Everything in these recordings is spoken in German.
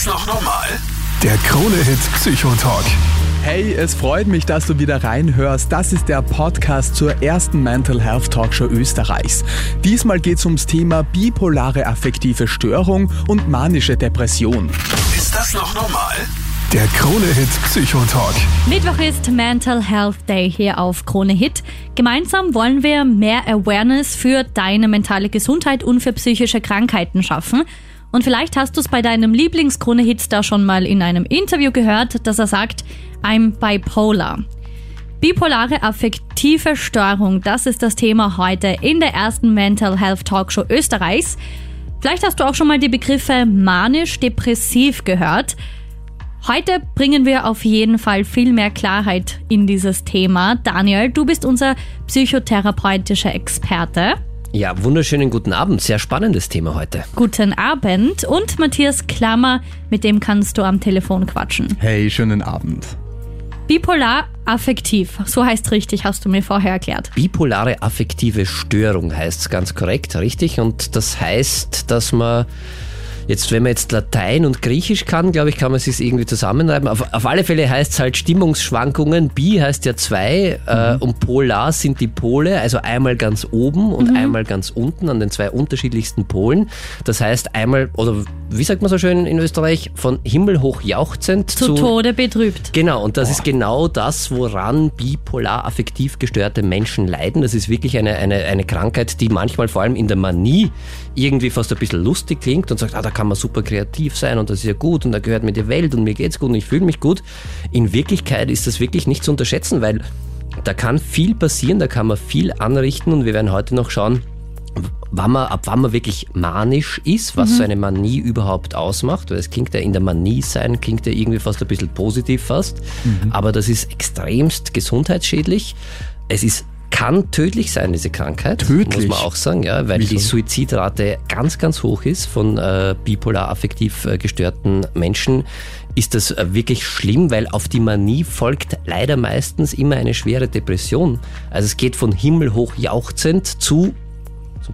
das noch normal? Der Krone-Hit Psychotalk. Hey, es freut mich, dass du wieder reinhörst. Das ist der Podcast zur ersten Mental Health Talkshow Österreichs. Diesmal geht es ums Thema bipolare affektive Störung und manische Depression. Ist das noch normal? Der Krone-Hit Psychotalk. Mittwoch ist Mental Health Day hier auf Krone Hit. Gemeinsam wollen wir mehr Awareness für deine mentale Gesundheit und für psychische Krankheiten schaffen. Und vielleicht hast du es bei deinem Lieblings-Krone-Hitstar schon mal in einem Interview gehört, dass er sagt, I'm bipolar. Bipolare affektive Störung, das ist das Thema heute in der ersten Mental Health Talkshow Österreichs. Vielleicht hast du auch schon mal die Begriffe manisch-depressiv gehört. Heute bringen wir auf jeden Fall viel mehr Klarheit in dieses Thema. Daniel, du bist unser psychotherapeutischer Experte. Ja, wunderschönen guten Abend. Sehr spannendes Thema heute. Guten Abend. Und Matthias Klammer, mit dem kannst du am Telefon quatschen. Hey, schönen Abend. Bipolar affektiv, so heißt richtig, hast du mir vorher erklärt. Bipolare affektive Störung heißt es ganz korrekt, richtig? Und das heißt, dass man Jetzt, wenn man jetzt Latein und Griechisch kann, glaube ich, kann man sich irgendwie zusammenreiben. Auf, auf alle Fälle heißt es halt Stimmungsschwankungen. Bi heißt ja zwei äh, mhm. und Polar sind die Pole, also einmal ganz oben und mhm. einmal ganz unten an den zwei unterschiedlichsten Polen. Das heißt einmal, oder wie sagt man so schön in Österreich, von Himmel hoch jauchzend zu, zu Tode betrübt. Genau, und das Boah. ist genau das, woran bipolar affektiv gestörte Menschen leiden. Das ist wirklich eine, eine, eine Krankheit, die manchmal vor allem in der Manie irgendwie fast ein bisschen lustig klingt und sagt, ah, da kann man super kreativ sein und das ist ja gut und da gehört mir die Welt und mir geht's gut und ich fühle mich gut. In Wirklichkeit ist das wirklich nicht zu unterschätzen, weil da kann viel passieren, da kann man viel anrichten und wir werden heute noch schauen, wann man, ab wann man wirklich manisch ist, was mhm. so eine Manie überhaupt ausmacht, weil es klingt ja in der Manie sein, klingt ja irgendwie fast ein bisschen positiv fast, mhm. aber das ist extremst gesundheitsschädlich. Es ist kann tödlich sein, diese Krankheit. Tödlich? Muss man auch sagen, ja, weil Wieso? die Suizidrate ganz, ganz hoch ist von äh, bipolar affektiv äh, gestörten Menschen. Ist das äh, wirklich schlimm, weil auf die Manie folgt leider meistens immer eine schwere Depression. Also es geht von himmelhoch jauchzend zu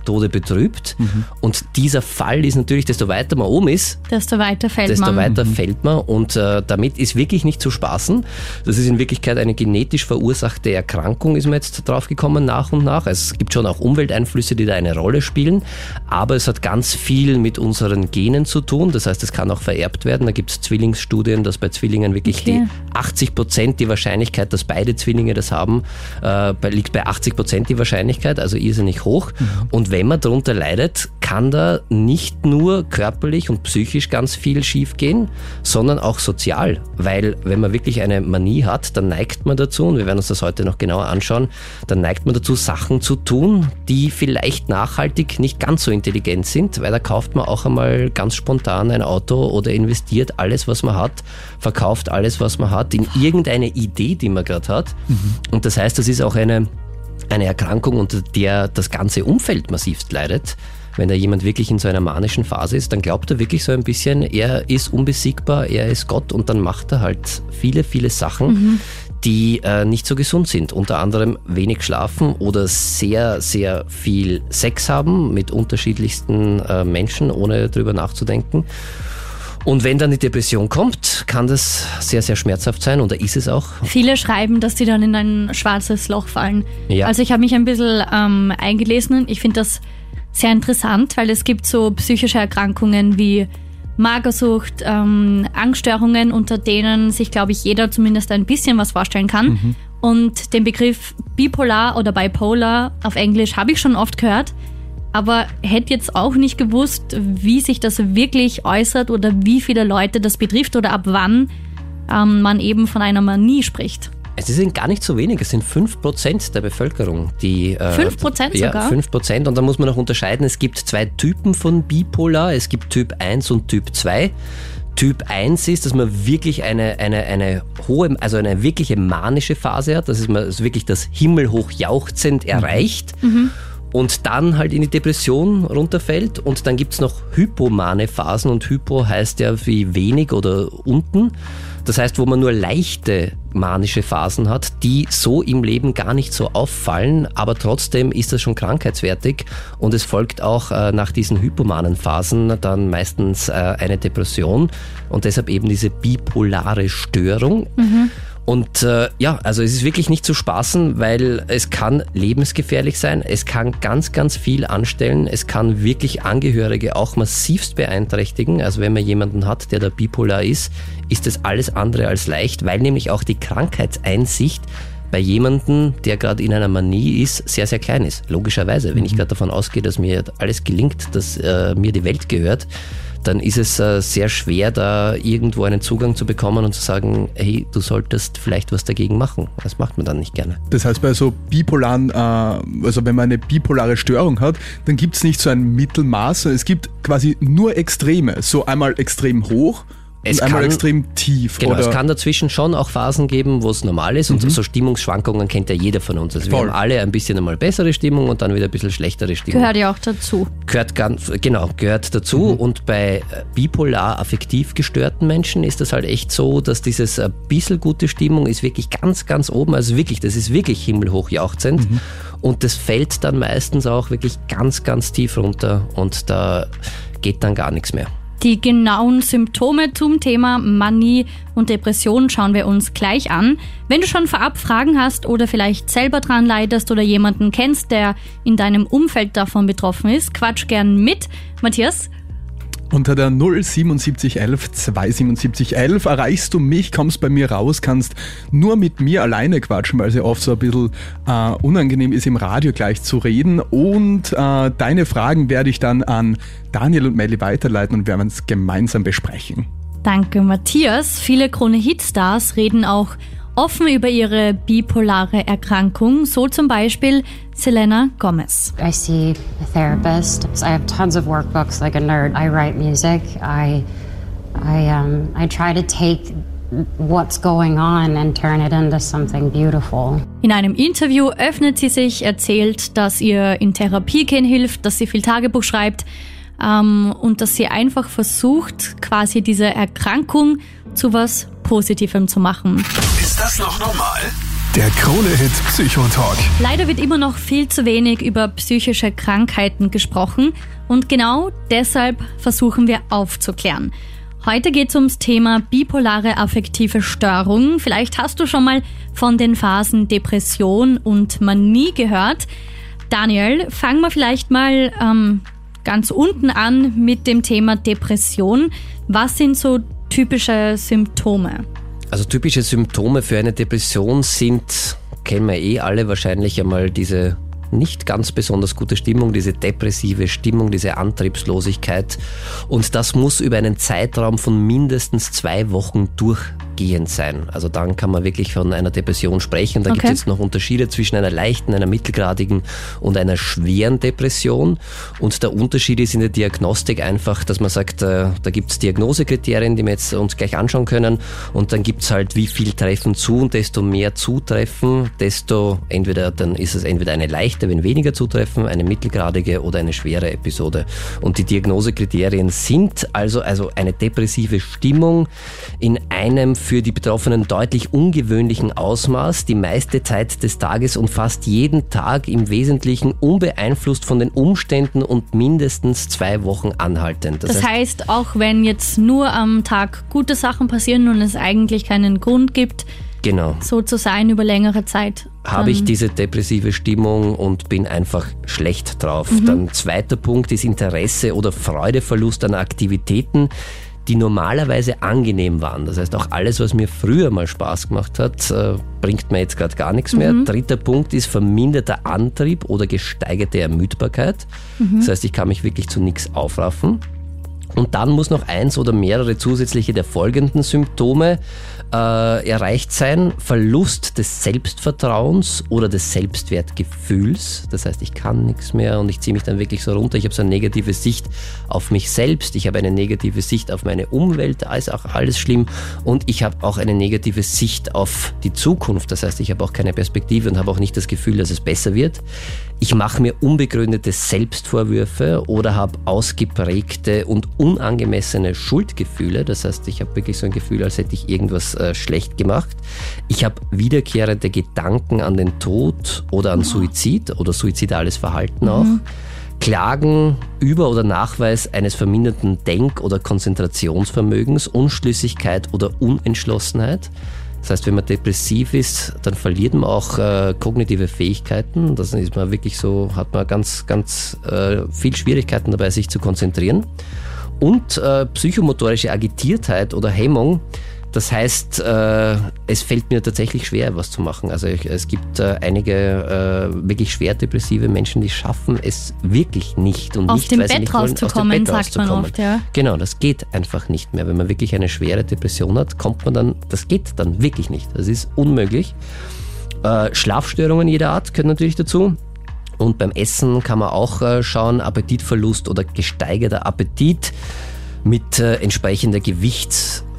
Tode betrübt. Mhm. Und dieser Fall ist natürlich, desto weiter man oben ist, desto weiter fällt desto man. weiter mhm. fällt man. Und äh, damit ist wirklich nicht zu spaßen. Das ist in Wirklichkeit eine genetisch verursachte Erkrankung, ist man jetzt drauf gekommen nach und nach. Also es gibt schon auch Umwelteinflüsse, die da eine Rolle spielen. Aber es hat ganz viel mit unseren Genen zu tun. Das heißt, es kann auch vererbt werden. Da gibt es Zwillingsstudien, dass bei Zwillingen wirklich okay. die 80 Prozent die Wahrscheinlichkeit, dass beide Zwillinge das haben, äh, liegt bei 80 Prozent die Wahrscheinlichkeit, also irrsinnig hoch. Mhm. Und wenn man darunter leidet, kann da nicht nur körperlich und psychisch ganz viel schiefgehen, sondern auch sozial. Weil wenn man wirklich eine Manie hat, dann neigt man dazu, und wir werden uns das heute noch genauer anschauen, dann neigt man dazu, Sachen zu tun, die vielleicht nachhaltig nicht ganz so intelligent sind, weil da kauft man auch einmal ganz spontan ein Auto oder investiert alles, was man hat, verkauft alles, was man hat, in irgendeine Idee, die man gerade hat. Mhm. Und das heißt, das ist auch eine eine Erkrankung, unter der das ganze Umfeld massivst leidet. Wenn da jemand wirklich in so einer manischen Phase ist, dann glaubt er wirklich so ein bisschen, er ist unbesiegbar, er ist Gott und dann macht er halt viele, viele Sachen, mhm. die äh, nicht so gesund sind. Unter anderem wenig schlafen oder sehr, sehr viel Sex haben mit unterschiedlichsten äh, Menschen, ohne drüber nachzudenken. Und wenn dann die Depression kommt, kann das sehr, sehr schmerzhaft sein oder ist es auch. Viele schreiben, dass sie dann in ein schwarzes Loch fallen. Ja. Also ich habe mich ein bisschen ähm, eingelesen. Ich finde das sehr interessant, weil es gibt so psychische Erkrankungen wie Magersucht, ähm, Angststörungen, unter denen sich, glaube ich, jeder zumindest ein bisschen was vorstellen kann. Mhm. Und den Begriff bipolar oder bipolar auf Englisch habe ich schon oft gehört aber hätte jetzt auch nicht gewusst, wie sich das wirklich äußert oder wie viele Leute das betrifft oder ab wann ähm, man eben von einer Manie spricht. Es sind gar nicht so wenig, es sind 5% der Bevölkerung, die. Äh, 5% ja, sogar? 5%. Und da muss man noch unterscheiden: es gibt zwei Typen von Bipolar. Es gibt Typ 1 und Typ 2. Typ 1 ist, dass man wirklich eine, eine, eine hohe, also eine wirkliche manische Phase hat, dass man wirklich das Himmelhoch jauchzend erreicht. Mhm. Und dann halt in die Depression runterfällt. Und dann gibt es noch hypomane Phasen und Hypo heißt ja wie wenig oder unten. Das heißt, wo man nur leichte manische Phasen hat, die so im Leben gar nicht so auffallen, aber trotzdem ist das schon krankheitswertig und es folgt auch äh, nach diesen hypomanen Phasen dann meistens äh, eine Depression und deshalb eben diese bipolare Störung. Mhm. Und äh, ja, also es ist wirklich nicht zu spaßen, weil es kann lebensgefährlich sein, es kann ganz, ganz viel anstellen, es kann wirklich Angehörige auch massivst beeinträchtigen. Also wenn man jemanden hat, der da bipolar ist, ist es alles andere als leicht, weil nämlich auch die Krankheitseinsicht bei jemandem, der gerade in einer Manie ist, sehr, sehr klein ist. Logischerweise, wenn ich mhm. gerade davon ausgehe, dass mir alles gelingt, dass äh, mir die Welt gehört, dann ist es äh, sehr schwer, da irgendwo einen Zugang zu bekommen und zu sagen, hey, du solltest vielleicht was dagegen machen. Das macht man dann nicht gerne. Das heißt, bei so bipolaren, äh, also wenn man eine bipolare Störung hat, dann gibt es nicht so ein Mittelmaß, es gibt quasi nur Extreme. So einmal extrem hoch es einmal kann, extrem tief. Genau, oder? es kann dazwischen schon auch Phasen geben, wo es normal ist. Mhm. Und so Stimmungsschwankungen kennt ja jeder von uns. Also Voll. wir haben alle ein bisschen einmal bessere Stimmung und dann wieder ein bisschen schlechtere Stimmung. Gehört ja auch dazu. Gehört ganz, genau, gehört dazu. Mhm. Und bei äh, bipolar affektiv gestörten Menschen ist das halt echt so, dass dieses ein bisschen gute Stimmung ist wirklich ganz, ganz oben. Also wirklich, das ist wirklich himmelhoch jauchzend. Mhm. Und das fällt dann meistens auch wirklich ganz, ganz tief runter und da geht dann gar nichts mehr. Die genauen Symptome zum Thema Manie und Depression schauen wir uns gleich an. Wenn du schon vorab Fragen hast oder vielleicht selber dran leidest oder jemanden kennst, der in deinem Umfeld davon betroffen ist, quatsch gern mit. Matthias, unter der 07711 27711 erreichst du mich, kommst bei mir raus, kannst nur mit mir alleine quatschen, weil es ja oft so ein bisschen äh, unangenehm ist, im Radio gleich zu reden. Und äh, deine Fragen werde ich dann an Daniel und Melly weiterleiten und werden es gemeinsam besprechen. Danke, Matthias. Viele Krone-Hitstars reden auch offen über ihre bipolare Erkrankung, so zum Beispiel Selena Gomez. I see a therapist. I have tons of workbooks like a nerd. I write music. I, I, um, I try to take what's going on and turn it into something beautiful. In einem Interview öffnet sie sich, erzählt, dass ihr in Therapie gehen hilft, dass sie viel Tagebuch schreibt ähm, und dass sie einfach versucht, quasi diese Erkrankung zu was Positivem zu machen. Ist das noch normal? Der Krone-Hit Psychotalk. Leider wird immer noch viel zu wenig über psychische Krankheiten gesprochen und genau deshalb versuchen wir aufzuklären. Heute geht es ums Thema bipolare affektive Störung. Vielleicht hast du schon mal von den Phasen Depression und Manie gehört. Daniel, fangen wir vielleicht mal ähm, ganz unten an mit dem Thema Depression. Was sind so typische Symptome? Also typische Symptome für eine Depression sind, kennen wir eh alle wahrscheinlich einmal diese nicht ganz besonders gute Stimmung, diese depressive Stimmung, diese Antriebslosigkeit. Und das muss über einen Zeitraum von mindestens zwei Wochen durch gehend sein. Also dann kann man wirklich von einer Depression sprechen. Da okay. gibt es jetzt noch Unterschiede zwischen einer leichten, einer mittelgradigen und einer schweren Depression. Und der Unterschied ist in der Diagnostik einfach, dass man sagt, äh, da gibt es Diagnosekriterien, die wir jetzt uns gleich anschauen können. Und dann gibt es halt, wie viel treffen zu und desto mehr zutreffen, desto entweder, dann ist es entweder eine leichte, wenn weniger zutreffen, eine mittelgradige oder eine schwere Episode. Und die Diagnosekriterien sind also, also eine depressive Stimmung in einem für die Betroffenen deutlich ungewöhnlichen Ausmaß, die meiste Zeit des Tages und fast jeden Tag im Wesentlichen unbeeinflusst von den Umständen und mindestens zwei Wochen anhaltend. Das, das heißt, heißt, auch wenn jetzt nur am Tag gute Sachen passieren und es eigentlich keinen Grund gibt, genau. so zu sein über längere Zeit. Habe ich diese depressive Stimmung und bin einfach schlecht drauf. Mhm. Dann zweiter Punkt ist Interesse oder Freudeverlust an Aktivitäten die normalerweise angenehm waren. Das heißt, auch alles, was mir früher mal Spaß gemacht hat, äh, bringt mir jetzt gerade gar nichts mehr. Mhm. Dritter Punkt ist verminderter Antrieb oder gesteigerte Ermüdbarkeit. Mhm. Das heißt, ich kann mich wirklich zu nichts aufraffen. Und dann muss noch eins oder mehrere zusätzliche der folgenden Symptome äh, erreicht sein. Verlust des Selbstvertrauens oder des Selbstwertgefühls. Das heißt, ich kann nichts mehr und ich ziehe mich dann wirklich so runter. Ich habe so eine negative Sicht auf mich selbst. Ich habe eine negative Sicht auf meine Umwelt. Da ist auch alles schlimm. Und ich habe auch eine negative Sicht auf die Zukunft. Das heißt, ich habe auch keine Perspektive und habe auch nicht das Gefühl, dass es besser wird. Ich mache mir unbegründete Selbstvorwürfe oder habe ausgeprägte und unangemessene Schuldgefühle. Das heißt, ich habe wirklich so ein Gefühl, als hätte ich irgendwas äh, schlecht gemacht. Ich habe wiederkehrende Gedanken an den Tod oder an Suizid oder suizidales Verhalten auch. Mhm. Klagen über oder Nachweis eines verminderten Denk- oder Konzentrationsvermögens, Unschlüssigkeit oder Unentschlossenheit. Das heißt, wenn man depressiv ist, dann verliert man auch äh, kognitive Fähigkeiten. Das ist man wirklich so, hat man ganz, ganz äh, viel Schwierigkeiten dabei, sich zu konzentrieren. Und äh, psychomotorische Agitiertheit oder Hemmung das heißt, äh, es fällt mir tatsächlich schwer, was zu machen. Also ich, es gibt äh, einige äh, wirklich schwer depressive Menschen, die schaffen es wirklich nicht. Und aus nicht, dem Bett nicht wollen, rauszukommen, aus dem Bett sagt man rauszukommen. oft, ja. Genau, das geht einfach nicht mehr. Wenn man wirklich eine schwere Depression hat, kommt man dann, das geht dann wirklich nicht. Das ist unmöglich. Äh, Schlafstörungen jeder Art können natürlich dazu. Und beim Essen kann man auch äh, schauen, Appetitverlust oder gesteigerter Appetit mit äh, entsprechender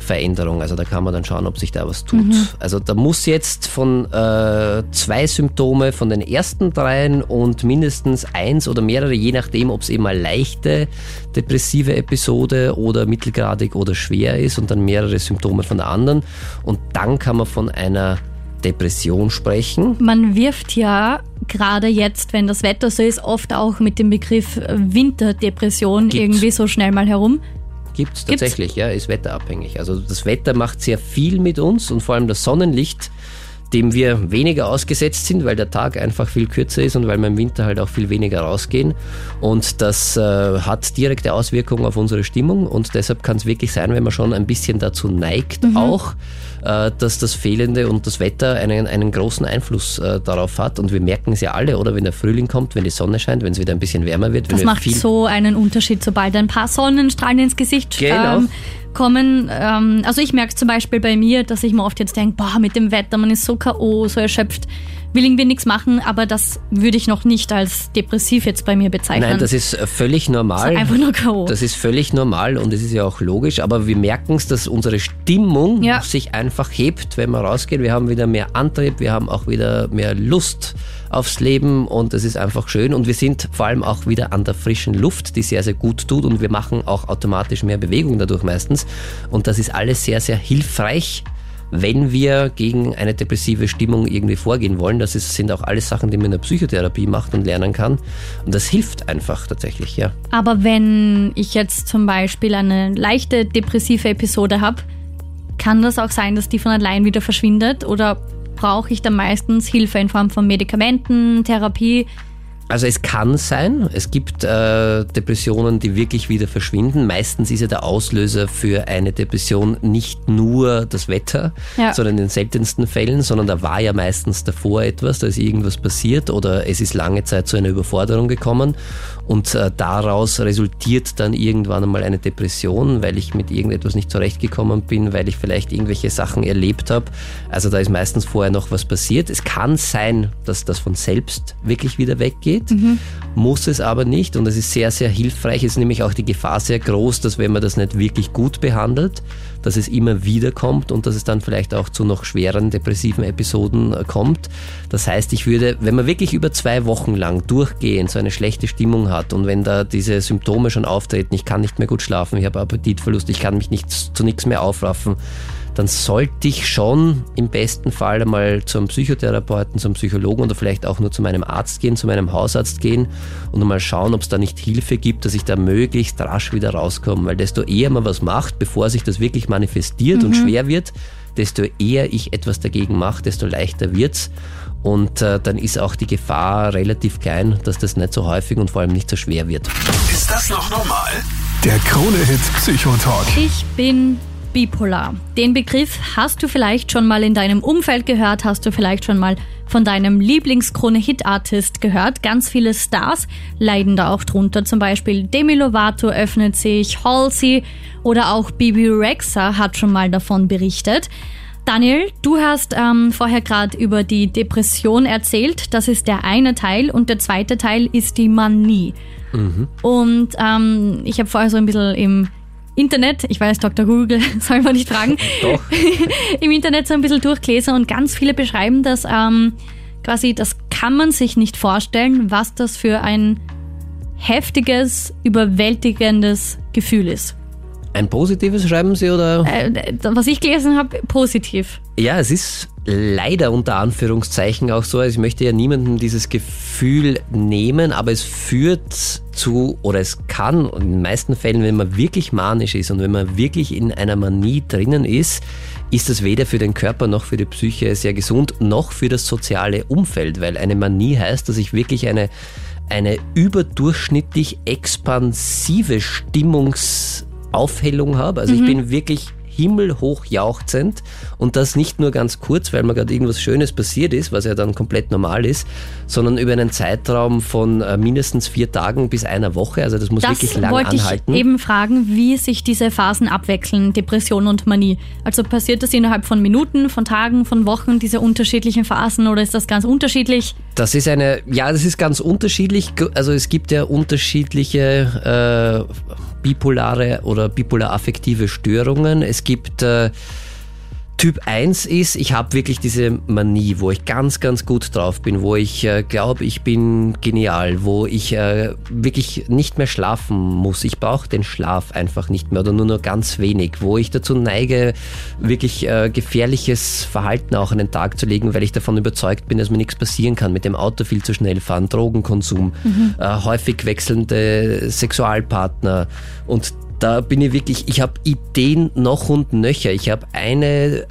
Gewichtsveränderung. Also da kann man dann schauen, ob sich da was tut. Mhm. Also da muss jetzt von äh, zwei Symptome von den ersten dreien und mindestens eins oder mehrere, je nachdem, ob es eben eine leichte depressive Episode oder mittelgradig oder schwer ist und dann mehrere Symptome von der anderen. Und dann kann man von einer Depression sprechen. Man wirft ja gerade jetzt, wenn das Wetter so ist, oft auch mit dem Begriff Winterdepression Gibt's. irgendwie so schnell mal herum. Gibt es tatsächlich, ja, ist wetterabhängig. Also das Wetter macht sehr viel mit uns und vor allem das Sonnenlicht, dem wir weniger ausgesetzt sind, weil der Tag einfach viel kürzer ist und weil wir im Winter halt auch viel weniger rausgehen. Und das äh, hat direkte Auswirkungen auf unsere Stimmung und deshalb kann es wirklich sein, wenn man schon ein bisschen dazu neigt, auch, äh, dass das Fehlende und das Wetter einen, einen großen Einfluss äh, darauf hat. Und wir merken es ja alle, oder wenn der Frühling kommt, wenn die Sonne scheint, wenn es wieder ein bisschen wärmer wird. Wenn Das macht so einen Unterschied, sobald ein paar Sonnenstrahlen ins Gesicht Genau. ähm, kommen. Ähm, also ich merke zum Beispiel bei mir, dass ich mir oft jetzt denke, boah, mit dem Wetter, man ist so K.O., so erschöpft, will irgendwie nichts machen, aber das würde ich noch nicht als depressiv jetzt bei mir bezeichnen. Nein, das ist völlig normal. So einfach nur K.O. Das ist völlig normal und es ist ja auch logisch, aber wir merken es, dass unsere Stimmung Ja. sich einfach hebt, wenn wir rausgehen. Wir haben wieder mehr Antrieb, wir haben auch wieder mehr Lust aufs Leben und es ist einfach schön und wir sind vor allem auch wieder an der frischen Luft, die sehr, sehr gut tut und wir machen auch automatisch mehr Bewegung dadurch meistens und das ist alles sehr, sehr hilfreich wenn wir gegen eine depressive Stimmung irgendwie vorgehen wollen. Das ist, sind auch alles Sachen, die man in der Psychotherapie macht und lernen kann. Und das hilft einfach tatsächlich, ja. Aber wenn ich jetzt zum Beispiel eine leichte depressive Episode habe, kann das auch sein, dass die von allein wieder verschwindet? Oder brauche ich dann meistens Hilfe in Form von Medikamenten, Therapie? Also es kann sein, es gibt äh, Depressionen, die wirklich wieder verschwinden. Meistens ist ja der Auslöser für eine Depression nicht nur das Wetter, Ja. sondern in den seltensten Fällen, sondern da war ja meistens davor etwas, da ist irgendwas passiert oder es ist lange Zeit zu einer Überforderung gekommen und äh, daraus resultiert dann irgendwann einmal eine Depression, weil ich mit irgendetwas nicht zurechtgekommen bin, weil ich vielleicht irgendwelche Sachen erlebt habe. Also da ist meistens vorher noch was passiert. Es kann sein, dass das von selbst wirklich wieder weggeht, muss es aber nicht und es ist sehr, sehr hilfreich. Es ist nämlich auch die Gefahr sehr groß, dass wenn man das nicht wirklich gut behandelt, dass es immer wieder kommt und dass es dann vielleicht auch zu noch schweren depressiven Episoden äh, kommt. Das heißt, ich würde, wenn man wirklich über zwei Wochen lang durchgehend so eine schlechte Stimmung hat und wenn da diese Symptome schon auftreten, ich kann nicht mehr gut schlafen, ich habe Appetitverlust, ich kann mich nicht zu nichts mehr aufraffen, dann sollte ich schon im besten Fall einmal zum Psychotherapeuten, zum Psychologen oder vielleicht auch nur zu meinem Arzt gehen, zu meinem Hausarzt gehen und einmal schauen, ob es da nicht Hilfe gibt, dass ich da möglichst rasch wieder rauskomme. Weil desto eher man was macht, bevor sich das wirklich manifestiert und schwer wird, desto eher ich etwas dagegen mache, desto leichter wird's. Und äh, dann ist auch die Gefahr relativ klein, dass das nicht so häufig und vor allem nicht so schwer wird. Ist das noch normal? Der Krone-Hit Psychotalk. Ich bin bipolar. Den Begriff hast du vielleicht schon mal in deinem Umfeld gehört, hast du vielleicht schon mal von deinem Lieblings-Krone-Hit-Artist gehört. Ganz viele Stars leiden da auch drunter. Zum Beispiel Demi Lovato öffnet sich, Halsey oder auch Bibi Rexa hat schon mal davon berichtet. Daniel, du hast ähm, vorher gerade über die Depression erzählt. Das ist der eine Teil und der zweite Teil ist die Manie. Mhm. Und ähm, ich habe vorher so ein bisschen im Internet, ich weiß, Dr. Google soll man nicht fragen, Doch. im Internet so ein bisschen durchgelesen und ganz viele beschreiben das ähm, quasi, das kann man sich nicht vorstellen, was das für ein heftiges, überwältigendes Gefühl ist. Ein positives schreiben Sie oder? Äh, was ich gelesen habe, positiv. Ja, es ist leider unter Anführungszeichen auch so. Also ich möchte ja niemandem dieses Gefühl nehmen, aber es führt zu, oder es kann, in den meisten Fällen, wenn man wirklich manisch ist und wenn man wirklich in einer Manie drinnen ist, ist das weder für den Körper noch für die Psyche sehr gesund, noch für das soziale Umfeld, weil eine Manie heißt, dass ich wirklich eine, eine überdurchschnittlich expansive Stimmungs Aufhellung habe. Also mhm. ich bin wirklich himmelhoch jauchzend und das nicht nur ganz kurz, weil mir gerade irgendwas Schönes passiert ist, was ja dann komplett normal ist, sondern über einen Zeitraum von äh, mindestens vier Tagen bis einer Woche. Also das muss das wirklich lang wollte anhalten. Ich eben fragen, wie sich diese Phasen abwechseln, Depression und Manie. Also passiert das innerhalb von Minuten, von Tagen, von Wochen, diese unterschiedlichen Phasen oder ist das ganz unterschiedlich? Das ist eine, ja, das ist ganz unterschiedlich. Also es gibt ja unterschiedliche äh, bipolare oder bipolar affektive Störungen. Es gibt äh, Typ 1 ist, ich habe wirklich diese Manie, wo ich ganz, ganz gut drauf bin, wo ich äh, glaube, ich bin genial, wo ich äh, wirklich nicht mehr schlafen muss. Ich brauche den Schlaf einfach nicht mehr oder nur noch ganz wenig, wo ich dazu neige, wirklich äh, gefährliches Verhalten auch an den Tag zu legen, weil ich davon überzeugt bin, dass mir nichts passieren kann. Mit dem Auto viel zu schnell fahren, Drogenkonsum, mhm. äh, häufig wechselnde Sexualpartner und da bin ich wirklich, ich habe Ideen noch und nöcher. Ich habe eine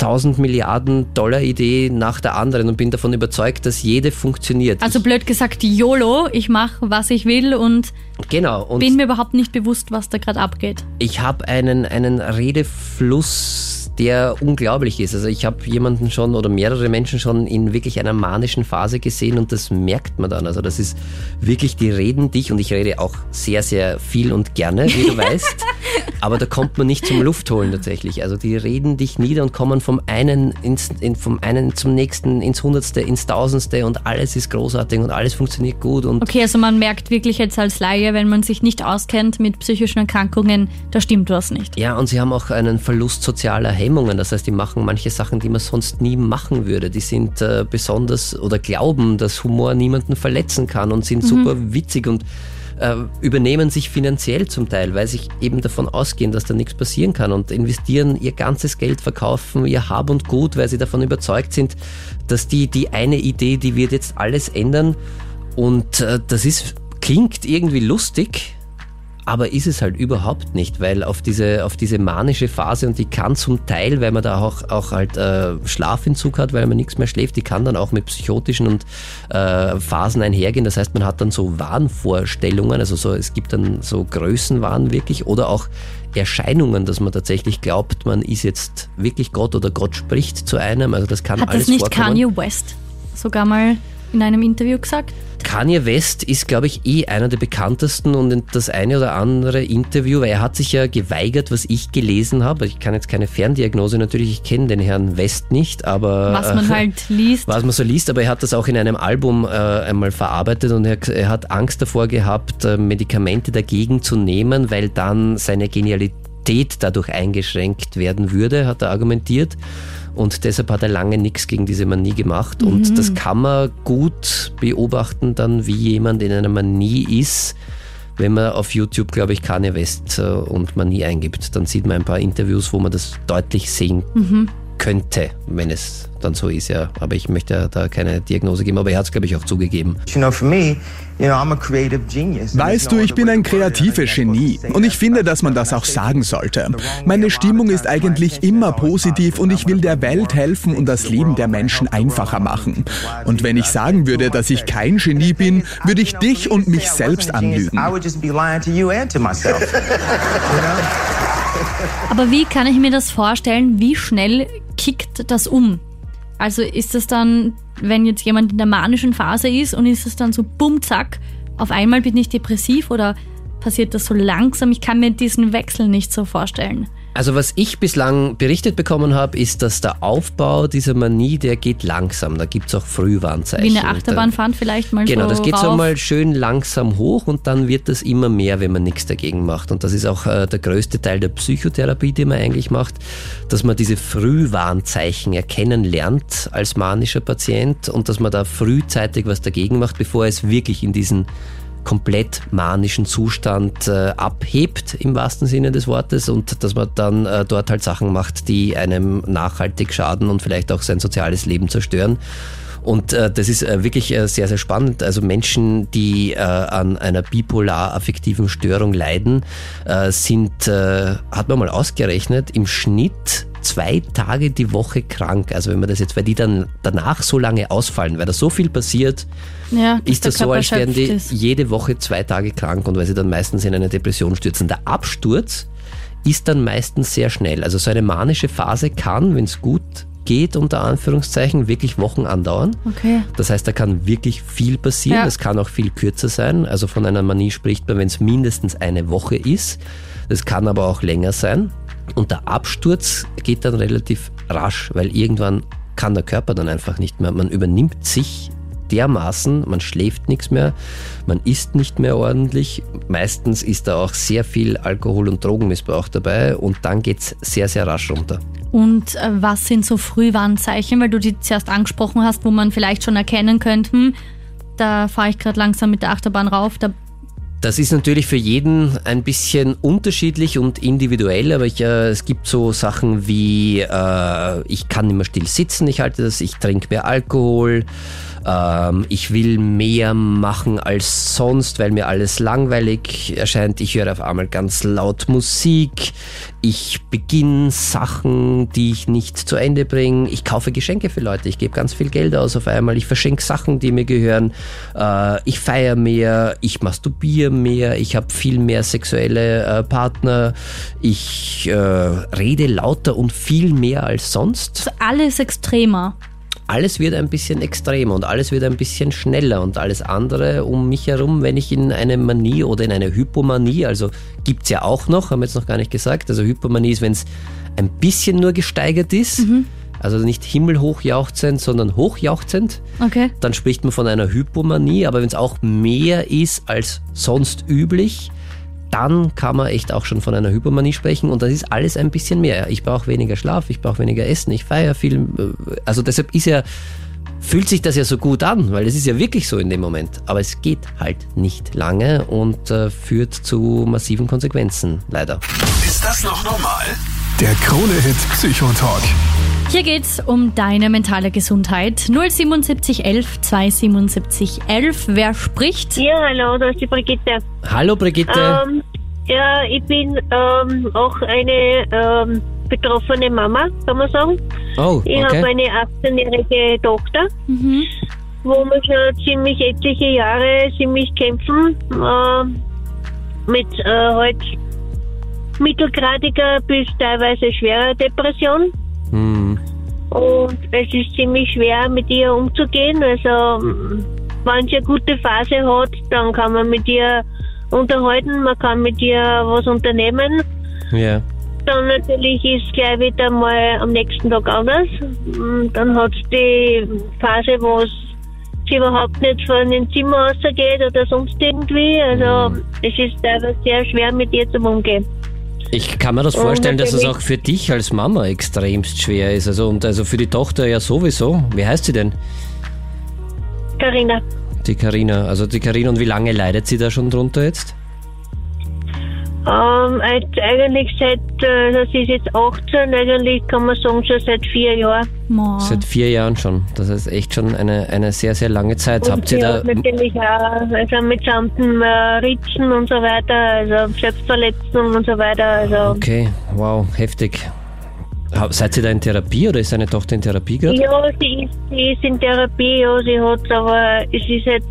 1000 Milliarden Dollar Idee nach der anderen und bin davon überzeugt, dass jede funktioniert. Also blöd gesagt, YOLO, ich mache, was ich will und, genau, und bin mir überhaupt nicht bewusst, was da gerade abgeht. Ich habe einen, einen Redefluss der unglaublich ist. Also ich habe jemanden schon oder mehrere Menschen schon in wirklich einer manischen Phase gesehen und das merkt man dann. Also das ist wirklich, die reden dich und ich rede auch sehr, sehr viel und gerne, wie du weißt. Aber da kommt man nicht zum Luftholen tatsächlich. Also die reden dich nieder und kommen vom einen, ins, in, vom einen zum nächsten, ins Hundertste, ins Tausendste und alles ist großartig und alles funktioniert gut. Und okay, also man merkt wirklich jetzt als Laie, wenn man sich nicht auskennt mit psychischen Erkrankungen, da stimmt was nicht. Ja, und sie haben auch einen Verlust sozialer Hemmungen. Das heißt, die machen manche Sachen, die man sonst nie machen würde. Die sind äh, besonders oder glauben, dass Humor niemanden verletzen kann und sind mhm. super witzig und äh, übernehmen sich finanziell zum Teil, weil sich eben davon ausgehen, dass da nichts passieren kann und investieren ihr ganzes Geld, verkaufen ihr Hab und Gut, weil sie davon überzeugt sind, dass die, die eine Idee, die wird jetzt alles ändern und äh, das ist, klingt irgendwie lustig, aber ist es halt überhaupt nicht, weil auf diese, auf diese manische Phase und die kann zum Teil, weil man da auch, auch halt äh, Schlafentzug hat, weil man nichts mehr schläft, die kann dann auch mit psychotischen und äh, Phasen einhergehen. Das heißt, man hat dann so Wahnvorstellungen, also so, es gibt dann so Größenwahn wirklich oder auch Erscheinungen, dass man tatsächlich glaubt, man ist jetzt wirklich Gott oder Gott spricht zu einem. Also das kann hat alles das nicht vorkommen. Kanye West sogar mal in einem Interview gesagt? Kanye West ist, glaube ich, eh einer der bekanntesten und das eine oder andere Interview, weil er hat sich ja geweigert, was ich gelesen habe. Ich kann jetzt keine Ferndiagnose natürlich, ich kenne den Herrn West nicht, aber. Was man äh, halt liest. Was man so liest, aber er hat das auch in einem Album äh, einmal verarbeitet und er, er hat Angst davor gehabt, äh, Medikamente dagegen zu nehmen, weil dann seine Genialität dadurch eingeschränkt werden würde, hat er argumentiert. Und deshalb hat er lange nichts gegen diese Manie gemacht. Mhm. Und das kann man gut beobachten, dann wie jemand in einer Manie ist. Wenn man auf YouTube, glaube ich, Kanye West äh, und Manie eingibt, dann sieht man ein paar Interviews, wo man das deutlich sehen mhm. könnte, wenn es dann so ist, ja. Aber ich möchte da keine Diagnose geben, aber er hat es, glaube ich, auch zugegeben. You know, for me, Weißt du, ich bin ein kreatives Genie und ich finde, dass man das auch sagen sollte. Meine Stimmung ist eigentlich immer positiv und ich will der Welt helfen und das Leben der Menschen einfacher machen. Und wenn ich sagen würde, dass ich kein Genie bin, würde ich dich und mich selbst anlügen. Aber wie kann ich mir das vorstellen? Wie schnell kickt das um? Also ist das dann, wenn jetzt jemand in der manischen Phase ist und ist es dann so bumm, zack, auf einmal bin ich depressiv oder passiert das so langsam? Ich kann mir diesen Wechsel nicht so vorstellen. Also was ich bislang berichtet bekommen habe, ist, dass der Aufbau dieser Manie, der geht langsam. Da gibt es auch Frühwarnzeichen. Wie eine Achterbahnfahrt vielleicht mal genau, so Genau, das geht rauf. so mal schön langsam hoch und dann wird das immer mehr, wenn man nichts dagegen macht. Und das ist auch äh, der größte Teil der Psychotherapie, die man eigentlich macht, dass man diese Frühwarnzeichen erkennen lernt als manischer Patient und dass man da frühzeitig was dagegen macht, bevor es wirklich in diesen komplett manischen Zustand äh, abhebt im wahrsten Sinne des Wortes und dass man dann äh, dort halt Sachen macht, die einem nachhaltig schaden und vielleicht auch sein soziales Leben zerstören. Und äh, das ist äh, wirklich äh, sehr, sehr spannend. Also Menschen, die äh, an einer bipolar-affektiven Störung leiden, äh, sind, äh, hat man mal ausgerechnet, im Schnitt zwei Tage die Woche krank. Also wenn man das jetzt, weil die dann danach so lange ausfallen, weil da so viel passiert, ja, ist das so, als wären die ist. jede Woche zwei Tage krank und weil sie dann meistens in eine Depression stürzen. Der Absturz ist dann meistens sehr schnell. Also so eine manische Phase kann, wenn es gut geht, unter Anführungszeichen, wirklich Wochen andauern. Okay. Das heißt, da kann wirklich viel passieren. Ja. Das kann auch viel kürzer sein. Also von einer Manie spricht man, wenn es mindestens eine Woche ist. Das kann aber auch länger sein. Und der Absturz geht dann relativ rasch, weil irgendwann kann der Körper dann einfach nicht mehr. Man übernimmt sich dermaßen, man schläft nichts mehr, man isst nicht mehr ordentlich. Meistens ist da auch sehr viel Alkohol- und Drogenmissbrauch dabei und dann geht's sehr, sehr rasch runter. Und äh, was sind so Frühwarnzeichen, weil du die zuerst angesprochen hast, wo man vielleicht schon erkennen könnte, hm, da fahre ich gerade langsam mit der Achterbahn rauf, da Das ist natürlich für jeden ein bisschen unterschiedlich und individuell, aber ich, äh, es gibt so Sachen wie, äh, ich kann nicht mehr still sitzen, ich halte das, ich trinke mehr Alkohol, ähm, ich will mehr machen als sonst, weil mir alles langweilig erscheint, ich höre auf einmal ganz laut Musik, ich beginne Sachen, die ich nicht zu Ende bringe, ich kaufe Geschenke für Leute, ich gebe ganz viel Geld aus auf einmal, ich verschenke Sachen, die mir gehören, äh, ich feiere mehr, ich masturbiere mehr, ich habe viel mehr sexuelle äh, Partner, ich äh, rede lauter und viel mehr als sonst. alles extremer. Alles wird ein bisschen extremer und alles wird ein bisschen schneller und alles andere um mich herum, wenn ich in eine Manie oder in eine Hypomanie, also gibt's ja auch noch, haben wir jetzt noch gar nicht gesagt, also Hypomanie ist, wenn es ein bisschen nur gesteigert ist, also nicht himmelhoch jauchzend, sondern hochjauchzend, Okay. dann spricht man von einer Hypomanie, aber wenn es auch mehr ist als sonst üblich, dann kann man echt auch schon von einer Hypomanie sprechen und das ist alles ein bisschen mehr. Ich brauche weniger Schlaf, ich brauche weniger Essen, ich feiere viel. äh, Also deshalb ist ja, fühlt sich das ja so gut an, weil es ist ja wirklich so in dem Moment. Aber es geht halt nicht lange und äh, führt zu massiven Konsequenzen, leider. Ist das noch normal? Der Krone-Hit Psychotalk. Hier geht's um deine mentale Gesundheit. 077 11 277 11. Wer spricht? Ja, hallo, da ist die Brigitte. Hallo Brigitte. Ähm, ja, ich bin ähm, auch eine ähm, betroffene Mama, kann man sagen. oh, Ich habe okay. eine 18-jährige Tochter, Mhm. wo wir schon ziemlich etliche Jahre ziemlich kämpfen äh, mit äh, halt mittelgradiger bis teilweise schwerer Depression. Hm. Und es ist ziemlich schwer, mit ihr umzugehen. Also, wenn sie eine gute Phase hat, dann kann man mit ihr unterhalten, man kann mit ihr was unternehmen. Ja. Dann natürlich ist gleich wieder mal am nächsten Tag anders. Mm, Dann hat die Phase, wo es sie überhaupt nicht von dem Zimmer rausgeht oder sonst irgendwie. Also, es ist teilweise sehr schwer, mit ihr zu umgehen. Ich kann mir das vorstellen, dass es auch für dich als Mama extremst schwer ist. Also und also für die Tochter ja sowieso. Wie heißt sie denn? Carina. Die Karina. Also die Karina und wie lange leidet sie da schon drunter jetzt? Ähm, jetzt eigentlich seit, äh, das ist jetzt 18, eigentlich kann man sagen, schon seit vier Jahren. Mo. Seit vier Jahren schon. Das heißt echt schon eine, eine sehr, sehr lange Zeit. Und Habt ihr da. natürlich auch, also mitsamten äh, Ritzen und so weiter, also Selbstverletzung und so weiter, also. Okay, wow, heftig. Seid ihr da in Therapie oder ist deine Tochter in Therapie gerade? Ja, sie ist, sie ist in Therapie, ja, sie hat, aber es ist halt,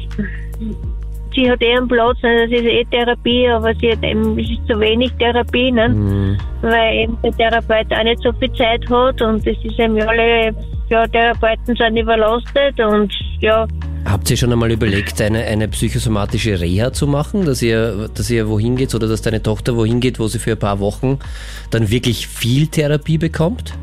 sie hat eh einen Platz, also es ist eh Therapie, aber sie hat eben, es ist zu wenig Therapie, ne? Hm, weil eben der Therapeut auch nicht so viel Zeit hat und es ist eben alle ja, Therapeuten sind überlastet und ja. Habt ihr schon einmal überlegt, eine, eine psychosomatische Reha zu machen, dass ihr, dass ihr wohin geht oder dass deine Tochter wohin geht, wo sie für ein paar Wochen dann wirklich viel Therapie bekommt?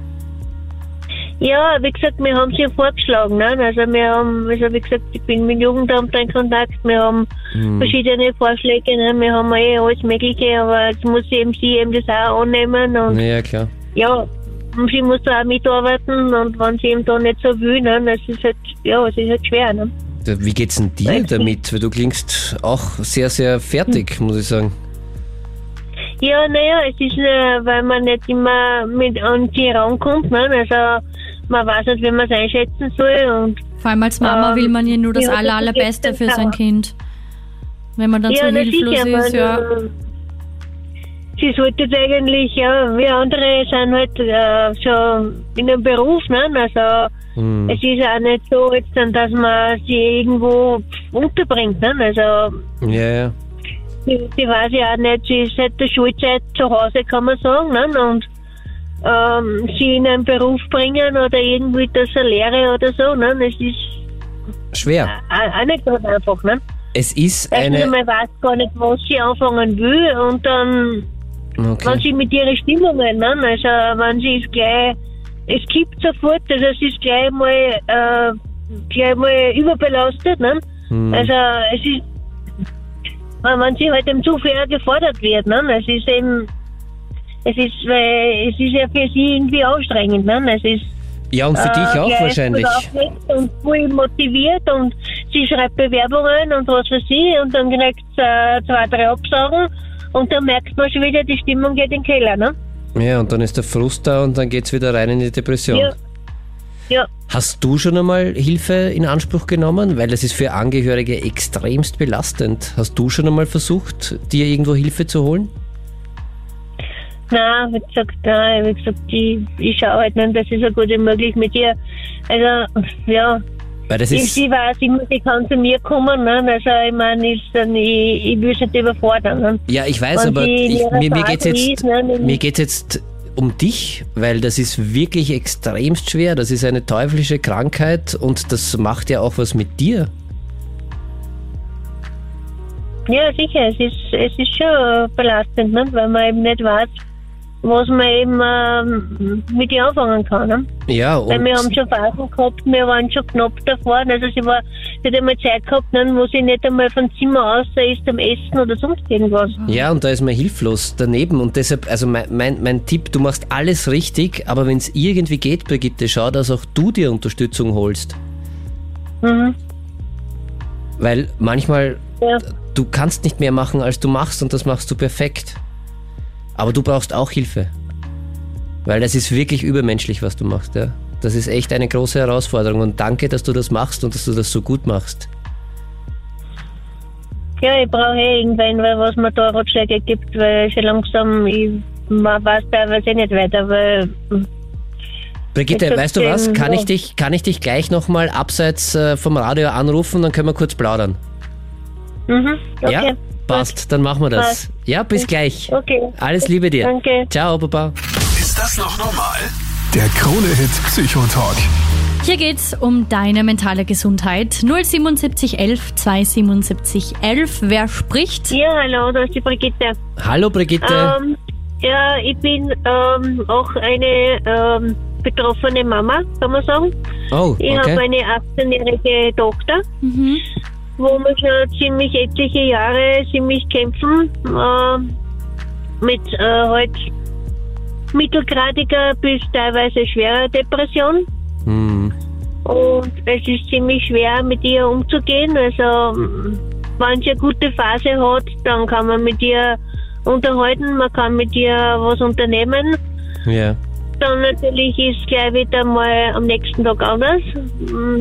Ja, wie gesagt, wir haben sie vorgeschlagen. Ne? Also wir haben, also wie gesagt, ich bin mit dem Jugendamt in Kontakt, wir haben hm. verschiedene Vorschläge, ne? wir haben eh alles Mögliche, aber jetzt muss eben sie eben das auch annehmen und ja, klar. Ja, sie muss da auch mitarbeiten und wenn sie eben da nicht so will, ne, das ist halt, ja, es ist halt schwer. Ne? Wie geht's denn dir Weil damit? Weil du klingst auch sehr, sehr fertig, hm. muss ich sagen. Ja, naja, es ist, äh, weil man nicht immer mit an sie rankommt, ne? also man weiß nicht, wie man es einschätzen soll. Und, Vor allem als Mama ähm, will man ja nur das aller, allerbeste für sein Kind. Wenn man dann ja, so hilflos sicher, ist, ja. Sie sollte eigentlich, ja, wie andere sind halt äh, so in einem Beruf, ne? Also hm. es ist auch nicht so, jetzt, dass man sie irgendwo unterbringt, ne? Also ja, ja. Sie, sie weiß ja auch nicht, sie ist seit der Schulzeit zu Hause, kann man sagen, ne? Und ähm, sie in einen Beruf bringen oder irgendwie das eine Lehre oder so. Ne? Das ist schwer. Auch, nicht ganz einfach. Ne? Es ist eine. Also man weiß gar nicht, was sie anfangen will und dann, okay. wenn sie mit ihren Stimmungen, ne? also wenn sie es gleich, es gibt sofort, also es ist gleich mal, äh, gleich mal überbelastet. Ne? Hm. Also es ist, wenn sie halt im zu viel gefordert wird, ne? es ist eben es ist, weil es ist ja für sie irgendwie anstrengend. Ne? Es ist, ja, und für äh, dich auch wahrscheinlich. Und voll motiviert und sie schreibt Bewerbungen und was für sie und dann kriegt sie äh, zwei, drei Absagen und dann merkt man schon wieder, die Stimmung geht in den Keller. Ne? Ja, und dann ist der Frust da und dann geht es wieder rein in die Depression. Ja. Ja. Hast du schon einmal Hilfe in Anspruch genommen? Weil das ist für Angehörige extremst belastend. Hast du schon einmal versucht, dir irgendwo Hilfe zu holen? Nein, wie gesagt, nein, wie gesagt, ich, ich schaue halt nicht, dass es so gut wie möglich mit ihr. Also, ja. Weil das ist ich, sie weiß immer, sie kann zu mir kommen, ne? Also, ich meine, ich, ich, ich will sie nicht überfordern. Ne? Ja, ich weiß, Wenn aber ich, mir, mir geht es jetzt, ist, ne? mir geht's jetzt um dich, weil das ist wirklich extremst schwer. Das ist eine teuflische Krankheit und das macht ja auch was mit dir. Ja, sicher, es ist, es ist schon belastend, ne? weil man eben nicht weiß, was man eben ähm, mit ihr anfangen kann. Ne? Ja, und Weil wir haben schon Phasen gehabt, wir waren schon knapp davor. Also sie war, sie hat einmal Zeit gehabt, ne, wo sie nicht einmal vom Zimmer aus ist zum Essen oder sonst irgendwas. Ja, und da ist man hilflos daneben. Und deshalb, also mein, mein, mein Tipp, du machst alles richtig, aber wenn es irgendwie geht, Brigitte, schau, dass auch du dir Unterstützung holst. Mhm. Weil manchmal, ja. du kannst nicht mehr machen, als du machst und das machst du perfekt. Aber du brauchst auch Hilfe. Weil das ist wirklich übermenschlich, was du machst. Ja? Das ist echt eine große Herausforderung und danke, dass du das machst und dass du das so gut machst. Ja, ich brauche eh irgendwann, was mir da Ratschläge gibt, weil schon langsam, ich weiß teilweise nicht weiter, weil Brigitte, weißt du was? Kann ich dich, kann ich dich gleich nochmal abseits äh, vom Radio anrufen, dann können wir kurz plaudern. Mhm, okay. Ja? Passt, dann machen wir das. Passt. Ja, bis gleich. Okay. Alles Liebe dir. Danke. Ciao, Papa. Ist das noch normal? Der Krone-Hit Psychotalk. Hier geht's um deine mentale Gesundheit. 07711 277 11. Wer spricht? Ja, hallo, das ist die Brigitte. Hallo, Brigitte. Ähm, ja, ich bin ähm, auch eine ähm, betroffene Mama, kann man sagen. Oh, okay. Ich habe eine 18-jährige Tochter. Mhm wo wir schon ziemlich etliche Jahre ziemlich kämpfen äh, mit äh, halt mittelgradiger bis teilweise schwerer Depression. Mhm. Und es ist ziemlich schwer, mit ihr umzugehen. Also, wenn sie eine gute Phase hat, dann kann man mit ihr unterhalten, man kann mit ihr was unternehmen. Ja. Dann natürlich ist gleich wieder mal am nächsten Tag anders.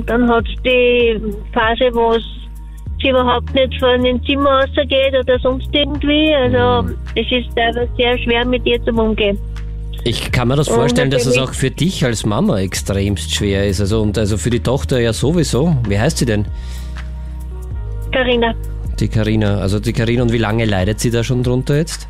Dann hat es die Phase, wo es sie überhaupt nicht von dem Zimmer rausgeht oder sonst irgendwie. Also mhm. es ist teilweise sehr schwer mit ihr zu umgehen. Ich kann mir das vorstellen, dass es auch für dich als Mama extremst schwer ist. Also und also für die Tochter ja sowieso. Wie heißt sie denn? Carina. Die Carina. Also die Carina und wie lange leidet sie da schon drunter jetzt?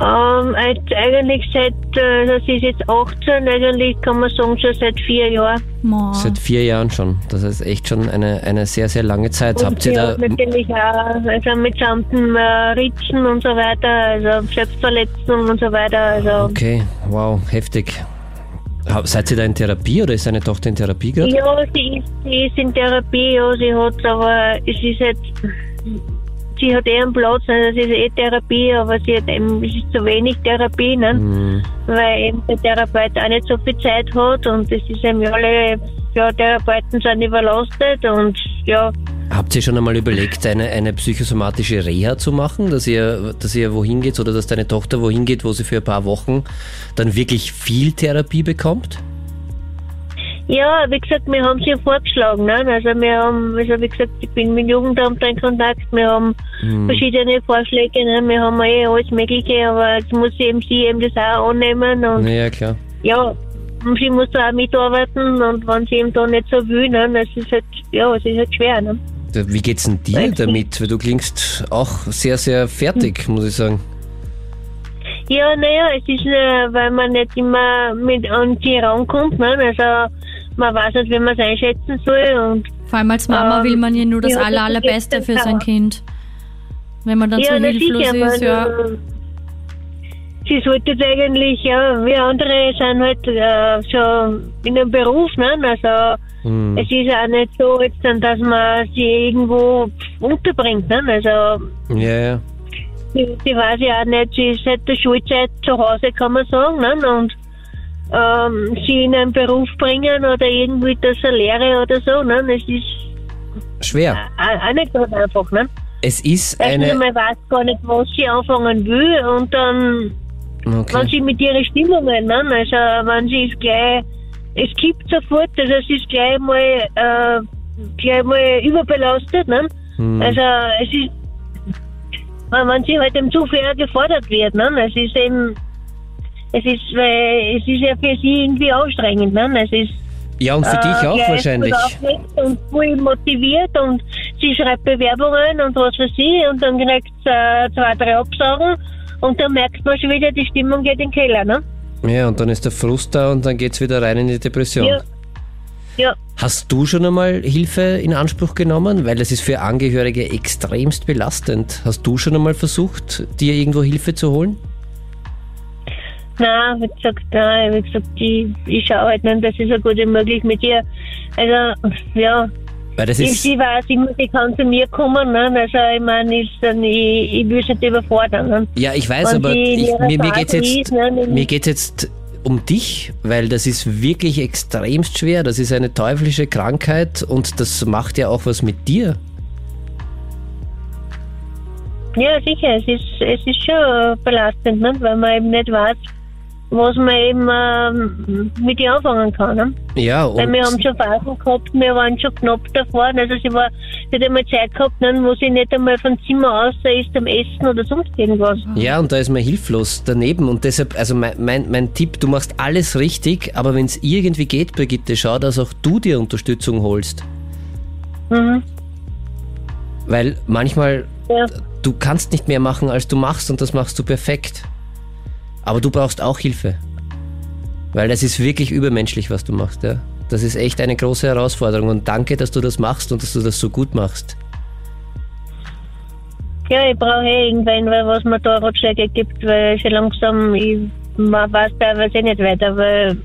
Ähm, eigentlich seit, äh, das ist jetzt 18, eigentlich kann man sagen, schon seit vier Jahren. Wow. Seit vier Jahren schon. Das ist echt schon eine, eine sehr, sehr lange Zeit. Und Habt ihr da. Natürlich auch, also mit samten äh, Ritzen und so weiter, also Selbstverletzungen und so weiter. Also. Okay, wow, heftig. Seid ihr da in Therapie oder ist deine Tochter in Therapie gerade? Ja, sie ist, sie ist in Therapie, ja, sie hat, aber es ist jetzt sie hat eh einen Platz, also das ist eh Therapie, aber sie hat eben, es ist zu wenig Therapie, ne? Mhm. weil eben der Therapeut auch nicht so viel Zeit hat und es ist eben alle ja, Therapeuten sind überlastet und ja. Habt ihr schon einmal überlegt, eine, eine psychosomatische Reha zu machen, dass ihr, dass ihr wohin geht oder dass deine Tochter wohin geht, wo sie für ein paar Wochen dann wirklich viel Therapie bekommt? Ja, wie gesagt, wir haben sie vorgeschlagen. Ne? Also wir haben, also wie gesagt, ich bin mit dem Jugendamt in Kontakt, wir haben mhm. verschiedene Vorschläge, ne? wir haben eh alles Mögliche, aber jetzt muss eben sie eben das auch annehmen und ja, klar. Ja, sie muss da auch mitarbeiten und wenn sie eben da nicht so will, ne, das ist halt, ja, es ist halt schwer. Ne? Wie geht's denn dir damit? Weil du klingst auch sehr, sehr fertig, muss ich sagen. Ja, naja, es ist, äh, weil man nicht immer mit an sie rankommt, ne? Also man weiß nicht, wie man es einschätzen soll. Und, Vor allem als Mama ähm, will man ja nur das ja, Aller, Allerbeste für sein Kind. Wenn man dann ja, so hilflos ist, ja. Sie sollte eigentlich, ja, wie andere sind halt äh, so in einem Beruf, ne? Also hm. es ist auch nicht so, jetzt, dass man sie irgendwo unterbringt, ne? Also ja, ja. Sie, sie weiß ja auch nicht, sie ist seit der Schulzeit zu Hause, kann man sagen, ne? Und ähm, sie in einen Beruf bringen oder irgendwie das eine Lehre oder so. Ne? Das ist schwer. Auch nicht ganz einfach. Ne? Es ist eine. Also man weiß gar nicht, was sie anfangen will und dann, okay. wenn sie mit ihren Stimmungen, ne? also wenn sie es gleich, es kippt sofort, also es ist gleich mal, äh, gleich mal überbelastet. Ne? Hm. Also es ist, wenn sie halt im zu viel gefordert wird, ne? es ist eben es ist, weil es ist ja für sie irgendwie anstrengend. Ne? Es ist, ja, und für äh, dich auch wahrscheinlich. Und voll motiviert und sie schreibt Bewerbungen und was für sie und dann kriegt sie äh, zwei, drei Absagen und dann merkt man schon wieder, die Stimmung geht in den Keller. Ne? Ja, und dann ist der Frust da und dann geht es wieder rein in die Depression. Ja. Ja. Hast du schon einmal Hilfe in Anspruch genommen? Weil es ist für Angehörige extremst belastend. Hast du schon einmal versucht, dir irgendwo Hilfe zu holen? Nein, wie gesagt, nein, wie gesagt, ich, ich schaue halt nicht, dass es so gut wie möglich mit ihr. Also, ja. Weil das ist ich, sie weiß, ich, muss, ich kann zu mir kommen, ne? also ich meine, ich, ich, ich will es nicht überfordern. Ne? Ja, ich weiß, Wenn aber ich, mir, mir geht es jetzt, ne? jetzt um dich, weil das ist wirklich extremst schwer. Das ist eine teuflische Krankheit und das macht ja auch was mit dir. Ja, sicher, es ist, es ist schon belastend, ne? weil man eben nicht weiß, was man eben ähm, mit ihr anfangen kann. Ne? Ja, und Weil wir haben schon Phasen gehabt, wir waren schon knapp davor. Also sie war, sie hat einmal Zeit gehabt, ne, wo sie nicht einmal vom Zimmer aus ist am Essen oder sonst irgendwas. Ja, und da ist man hilflos daneben. Und deshalb, also mein, mein, mein Tipp, du machst alles richtig, aber wenn es irgendwie geht, Brigitte, schau, dass auch du dir Unterstützung holst. Mhm. Weil manchmal, ja. du kannst nicht mehr machen, als du machst und das machst du perfekt. Aber du brauchst auch Hilfe. Weil das ist wirklich übermenschlich, was du machst. Ja? Das ist echt eine große Herausforderung und danke, dass du das machst und dass du das so gut machst. Ja, ich brauche eh irgendwann, was mir da Ratschläge gibt, weil schon langsam, ich weiß teilweise nicht weiter, weil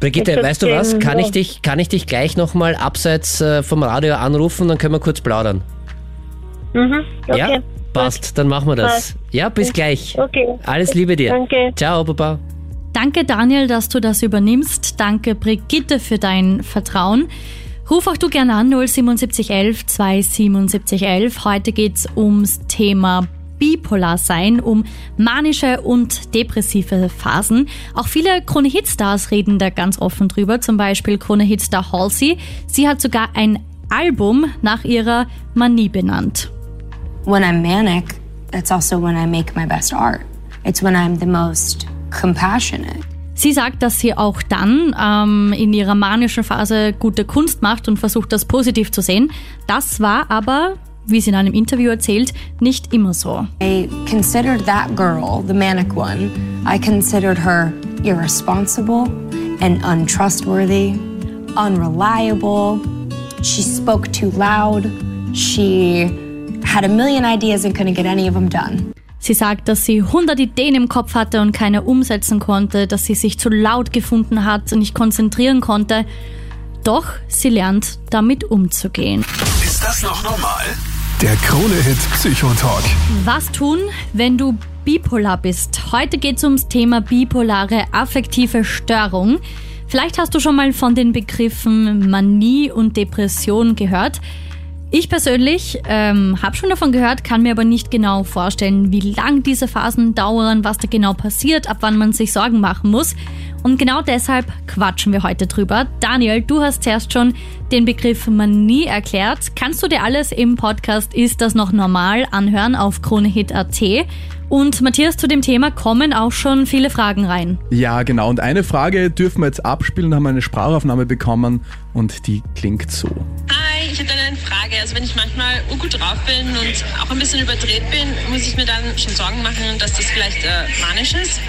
Brigitte, weißt du was? Kann ich dich, kann ich dich gleich nochmal abseits äh, vom Radio anrufen, dann können wir kurz plaudern. Mhm, okay. Ja? Passt, dann machen wir das. Ja, bis gleich. Okay. Alles Liebe dir. Danke. Ciao, Papa. Danke, Daniel, dass du das übernimmst. Danke, Brigitte, für dein Vertrauen. Ruf auch du gerne an 07711 27711. Heute geht es ums Thema bipolar sein, um manische und depressive Phasen. Auch viele Krone-Hit-Stars reden da ganz offen drüber, zum Beispiel Krone-Hit-Star Halsey. Sie hat sogar ein Album nach ihrer Manie benannt. When I'm manic, that's also when I make my best art. It's when I'm the most compassionate. Sie sagt, dass sie auch dann ähm, in ihrer manischen Phase gute Kunst macht und versucht, das positiv zu sehen. Das war aber wie sie in einem Interview erzählt, nicht immer so. I considered that girl, the manic one, I considered her irresponsible and untrustworthy, unreliable. She spoke too loud. She had a million ideas and couldn't get any of them done. Sie sagt, dass sie 100 Ideen im Kopf hatte und keine umsetzen konnte, dass sie sich zu laut gefunden hat und nicht konzentrieren konnte. Doch sie lernt, damit umzugehen. Ist das noch normal? Der Krone-Hit Psychotalk. Was tun, wenn du bipolar bist? Heute geht es ums Thema bipolare affektive Störung. Vielleicht hast du schon mal von den Begriffen Manie und Depression gehört. Ich persönlich ähm, habe schon davon gehört, kann mir aber nicht genau vorstellen, wie lang diese Phasen dauern, was da genau passiert, ab wann man sich Sorgen machen muss. Und genau deshalb quatschen wir heute drüber. Daniel, du hast zuerst schon den Begriff Manie erklärt. Kannst du dir alles im Podcast Ist das noch normal anhören auf KroneHit.at? Und Matthias, zu dem Thema kommen auch schon viele Fragen rein. Ja, genau. Und eine Frage dürfen wir jetzt abspielen, da haben wir eine Sprachaufnahme bekommen und die klingt so. Hi, ich habe eine Frage. Also wenn ich manchmal gut drauf bin und auch ein bisschen überdreht bin, muss ich mir dann schon Sorgen machen, dass das vielleicht äh, manisch ist?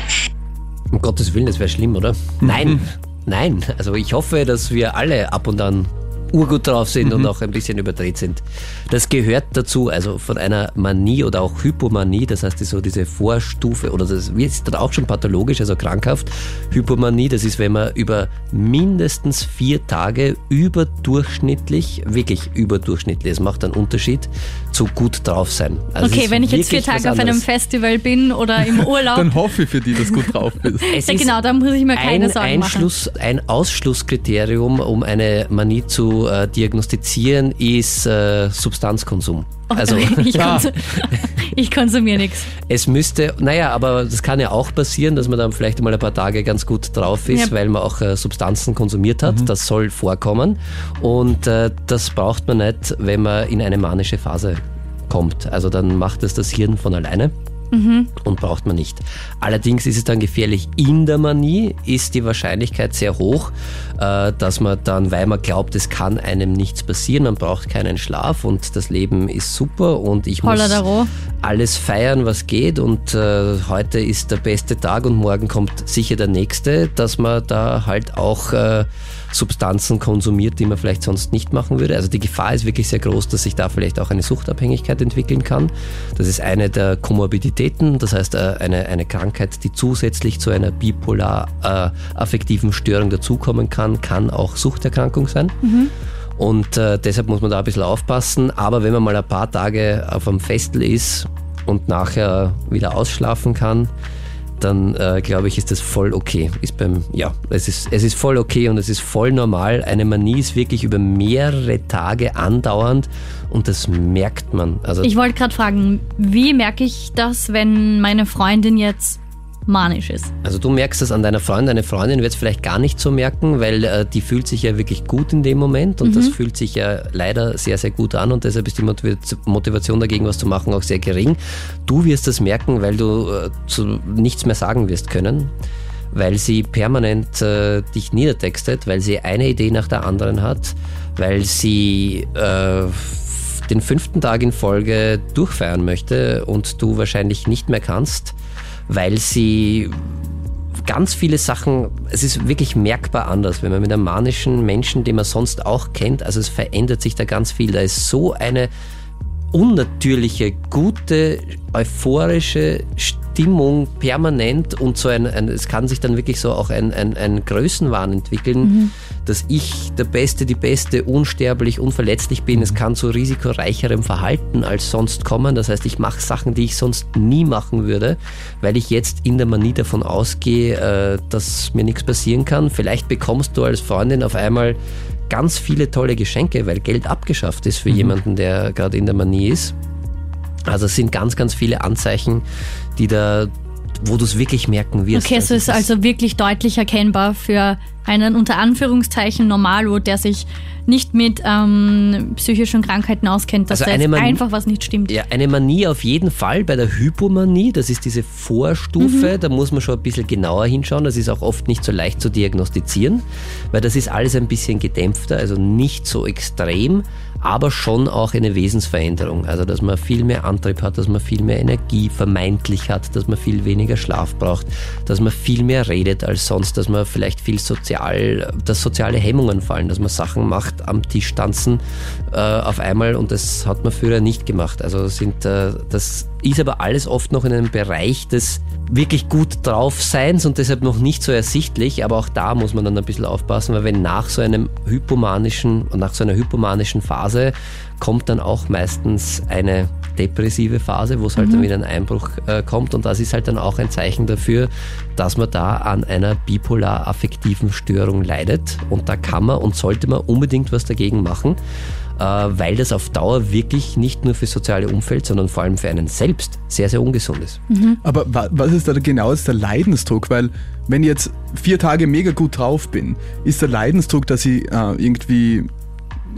Um Gottes Willen, das wäre schlimm, oder? Nein, nein. Also ich hoffe, dass wir alle ab und an urgut drauf sind mhm. und auch ein bisschen überdreht sind. Das gehört dazu, also von einer Manie oder auch Hypomanie, das heißt so diese Vorstufe oder das ist dann auch schon pathologisch, also krankhaft. Hypomanie, das ist, wenn man über mindestens vier Tage überdurchschnittlich, wirklich überdurchschnittlich, es macht einen Unterschied, zu gut drauf sein. Also okay, wenn ich jetzt vier Tage auf einem Festival bin oder im Urlaub. dann hoffe ich für die, dass du gut drauf bist. ja, genau, dann muss ich mir keine ein Sorgen Einschluss, machen. Ein Ausschlusskriterium, um eine Manie zu äh, diagnostizieren, ist äh, Substanzkonsum. Oh, also ich, konsum ich konsumiere nichts. Es müsste, naja, aber das kann ja auch passieren, dass man dann vielleicht mal ein paar Tage ganz gut drauf ist, ja. weil man auch äh, Substanzen konsumiert hat. Mhm. Das soll vorkommen. Und äh, das braucht man nicht, wenn man in eine manische Phase kommt. Also dann macht es das Hirn von alleine mhm. und braucht man nicht. Allerdings ist es dann gefährlich in der Manie, ist die Wahrscheinlichkeit sehr hoch, äh, dass man dann, weil man glaubt, es kann einem nichts passieren, man braucht keinen Schlaf und das Leben ist super und ich muss alles feiern, was geht und äh, heute ist der beste Tag und morgen kommt sicher der nächste, dass man da halt auch äh, Substanzen konsumiert, die man vielleicht sonst nicht machen würde. Also die Gefahr ist wirklich sehr groß, dass sich da vielleicht auch eine Suchtabhängigkeit entwickeln kann. Das ist eine der Komorbiditäten das heißt äh, eine, eine Krankheit, die zusätzlich zu einer bipolar äh, affektiven Störung dazukommen kann, kann auch Suchterkrankung sein. Mhm. Und äh, deshalb muss man da ein bisschen aufpassen. Aber wenn man mal ein paar Tage auf einem Festel ist und nachher wieder ausschlafen kann, dann äh, glaube ich, ist das voll okay. Ist beim, ja, es ist, es ist voll okay und es ist voll normal. Eine Manie ist wirklich über mehrere Tage andauernd und das merkt man. Also ich wollte gerade fragen, wie merke ich das, wenn meine Freundin jetzt manisch ist. Also du merkst das an deiner Freundin, deine Freundin wird es vielleicht gar nicht so merken, weil äh, die fühlt sich ja wirklich gut in dem Moment und mhm. das fühlt sich ja leider sehr, sehr gut an und deshalb ist die Motivation dagegen, was zu machen, auch sehr gering. Du wirst das merken, weil du äh, zu nichts mehr sagen wirst können weil sie permanent äh, dich niedertextet, weil sie eine Idee nach der anderen hat, weil sie äh, den fünften Tag in Folge durchfeiern möchte und du wahrscheinlich nicht mehr kannst weil sie ganz viele Sachen, es ist wirklich merkbar anders, wenn man mit einem manischen Menschen, den man sonst auch kennt, also es verändert sich da ganz viel. Da ist so eine unnatürliche, gute, euphorische Stimmung permanent und so ein, ein es kann sich dann wirklich so auch ein, ein, ein Größenwahn entwickeln, mhm. Dass ich der Beste, die Beste, unsterblich, unverletzlich bin. Es kann zu risikoreicherem Verhalten als sonst kommen. Das heißt, ich mache Sachen, die ich sonst nie machen würde, weil ich jetzt in der Manie davon ausgehe, äh, dass mir nichts passieren kann. Vielleicht bekommst du als Freundin auf einmal ganz viele tolle Geschenke, weil Geld abgeschafft ist für mhm. jemanden, der gerade in der Manie ist. Also es sind ganz, ganz viele Anzeichen, die da wo du es wirklich merken wirst. Okay, also es ist also wirklich deutlich erkennbar für einen unter Anführungszeichen Normalo, der sich nicht mit ähm, psychischen Krankheiten auskennt, dass also da einfach was nicht stimmt. Ja, eine Manie auf jeden Fall. Bei der Hypomanie, das ist diese Vorstufe, mhm. da muss man schon ein bisschen genauer hinschauen. Das ist auch oft nicht so leicht zu diagnostizieren, weil das ist alles ein bisschen gedämpfter, also nicht so extrem aber schon auch eine Wesensveränderung. Also, dass man viel mehr Antrieb hat, dass man viel mehr Energie vermeintlich hat, dass man viel weniger Schlaf braucht, dass man viel mehr redet als sonst, dass man vielleicht viel sozial, dass soziale Hemmungen fallen, dass man Sachen macht, am Tisch tanzen äh, auf einmal und das hat man früher nicht gemacht. Also, sind, äh, das ist aber alles oft noch in einem Bereich des wirklich gut drauf Seins und deshalb noch nicht so ersichtlich, aber auch da muss man dann ein bisschen aufpassen, weil wenn nach so einem hypomanischen, nach so einer hypomanischen Phase kommt dann auch meistens eine depressive Phase, wo es halt mhm. dann wieder ein Einbruch äh, kommt und das ist halt dann auch ein Zeichen dafür, dass man da an einer bipolar-affektiven Störung leidet und da kann man und sollte man unbedingt was dagegen machen. Äh, weil das auf Dauer wirklich nicht nur für soziale Umfeld, sondern vor allem für einen selbst sehr, sehr ungesund ist. Mhm. Aber was ist da genau ist der Leidensdruck? Weil wenn ich jetzt vier Tage mega gut drauf bin, ist der Leidensdruck, dass ich äh, irgendwie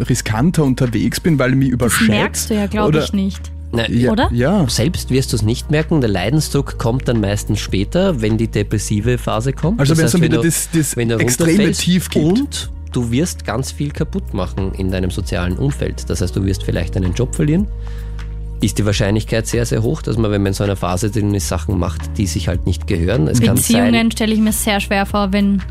riskanter unterwegs bin, weil ich mich überschätze? Das merkst du ja, glaube ich, nicht. Na, ja, oder? Ja. Selbst wirst du es nicht merken. Der Leidensdruck kommt dann meistens später, wenn die depressive Phase kommt. Also wenn es dann wieder das, das extreme Tief gibt. Und du wirst ganz viel kaputt machen in deinem sozialen Umfeld. Das heißt, du wirst vielleicht deinen Job verlieren. Ist die Wahrscheinlichkeit sehr, sehr hoch, dass man, wenn man in so einer Phase drin ist, Sachen macht, die sich halt nicht gehören. Es Beziehungen stelle ich mir sehr schwer vor, wenn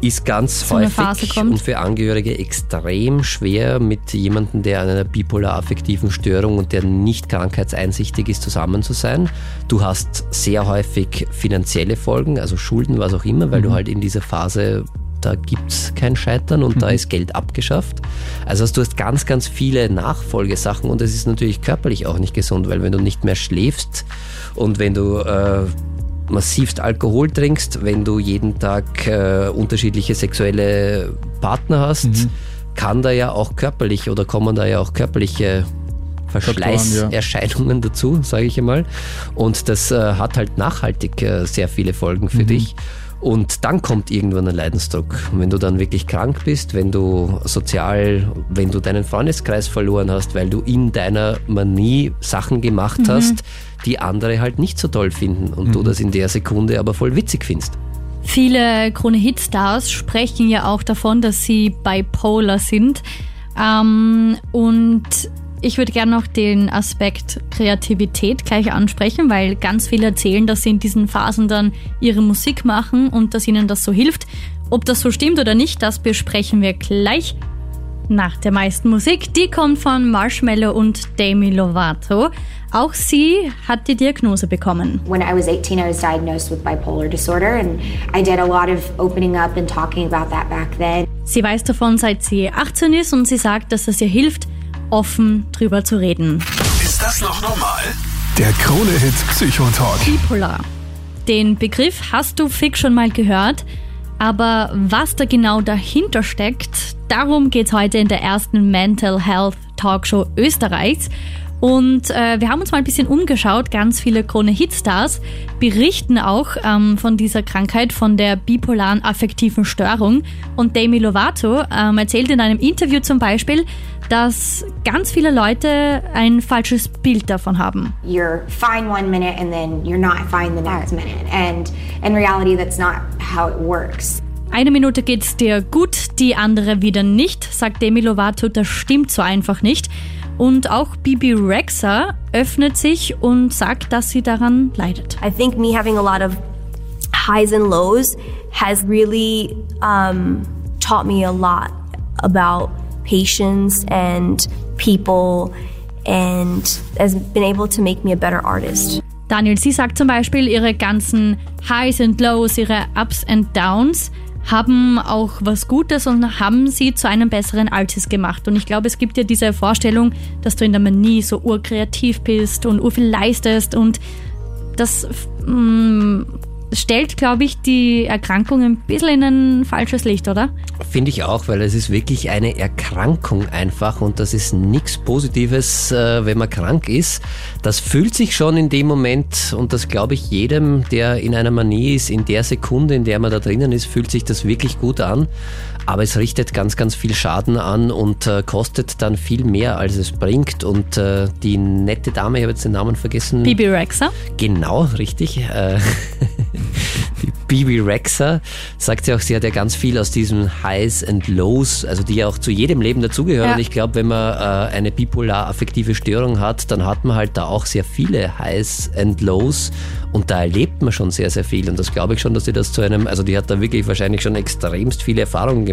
ist ganz so häufig und für Angehörige extrem schwer, mit jemandem, der an einer bipolar-affektiven Störung und der nicht krankheitseinsichtig ist, zusammen zu sein. Du hast sehr häufig finanzielle Folgen, also Schulden, was auch immer, weil mhm. du halt in dieser Phase da gibt es kein Scheitern und mhm. da ist Geld abgeschafft. Also du hast ganz, ganz viele Nachfolgesachen und es ist natürlich körperlich auch nicht gesund, weil wenn du nicht mehr schläfst und wenn du äh, massivst Alkohol trinkst, wenn du jeden Tag äh, unterschiedliche sexuelle Partner hast, mhm. kann da ja auch körperlich oder kommen da ja auch körperliche Verschleißerscheinungen ja. dazu, sage ich einmal. Und das äh, hat halt nachhaltig äh, sehr viele Folgen für mhm. dich. Und dann kommt irgendwann ein Leidensdruck. Wenn du dann wirklich krank bist, wenn du sozial, wenn du deinen Freundeskreis verloren hast, weil du in deiner Manie Sachen gemacht mhm. hast, die andere halt nicht so toll finden und mhm. du das in der Sekunde aber voll witzig findest. Viele Krone-Hit-Stars sprechen ja auch davon, dass sie bipolar sind. Ähm, und ich würde gerne noch den Aspekt Kreativität gleich ansprechen, weil ganz viele erzählen, dass sie in diesen Phasen dann ihre Musik machen und dass ihnen das so hilft. Ob das so stimmt oder nicht, das besprechen wir gleich nach der meisten Musik. Die kommt von Marshmallow und Demi Lovato. Auch sie hat die Diagnose bekommen. When I was 18, I was diagnosed with bipolar disorder and I did a lot of opening up and talking about that back then. Sie weiß davon, seit sie 18 ist und sie sagt, dass es ihr hilft, offen drüber zu reden. Ist das noch normal? Der Krone-Hit Psychotalk. Bipolar. Den Begriff hast du fix schon mal gehört, aber was da genau dahinter steckt, darum geht es heute in der ersten Mental Health Talkshow Österreichs. Und äh, wir haben uns mal ein bisschen umgeschaut. Ganz viele Krone-Hitstars berichten auch ähm, von dieser Krankheit, von der bipolaren affektiven Störung. Und Demi Lovato ähm, erzählt in einem Interview zum Beispiel, dass ganz viele Leute ein falsches Bild davon haben. You're fine one minute and then you're not fine the next minute. And in reality, that's not how it works. Eine Minute geht's dir gut, die andere wieder nicht, sagt Demi Lovato. Das stimmt so einfach nicht. Und auch Bibi Rexa öffnet sich und sagt, dass sie daran leidet. I think me having a lot of highs and lows has really um, taught me a lot about patience and people and has been able to make me a better artist. Daniel, sie sagt zum Beispiel, ihre ganzen Highs and Lows, ihre Ups and Downs haben auch was Gutes und haben sie zu einem besseren Artist gemacht. Und ich glaube, es gibt ja diese Vorstellung, dass du in der Manie so urkreativ bist und urviel leistest und das mh, mm, stellt, glaube ich, die Erkrankung ein bisschen in ein falsches Licht, oder? Finde ich auch, weil es ist wirklich eine Erkrankung einfach und das ist nichts Positives, äh, wenn man krank ist. Das fühlt sich schon in dem Moment und das glaube ich jedem, der in einer Manie ist, in der Sekunde, in der man da drinnen ist, fühlt sich das wirklich gut an. Aber es richtet ganz, ganz viel Schaden an und äh, kostet dann viel mehr, als es bringt. Und äh, die nette Dame, ich habe jetzt den Namen vergessen. Bibi Rexa. Genau, richtig. Äh, Bibi Rexa sagt sie auch, sie hat ja ganz viel aus diesen Highs and Lows, also die ja auch zu jedem Leben dazugehören. Ja. Und ich glaube, wenn man äh, eine bipolar-affektive Störung hat, dann hat man halt da auch sehr viele Highs and Lows und da erlebt man schon sehr, sehr viel. Und das glaube ich schon, dass sie das zu einem, also die hat da wirklich wahrscheinlich schon extremst viele Erfahrungen gemacht,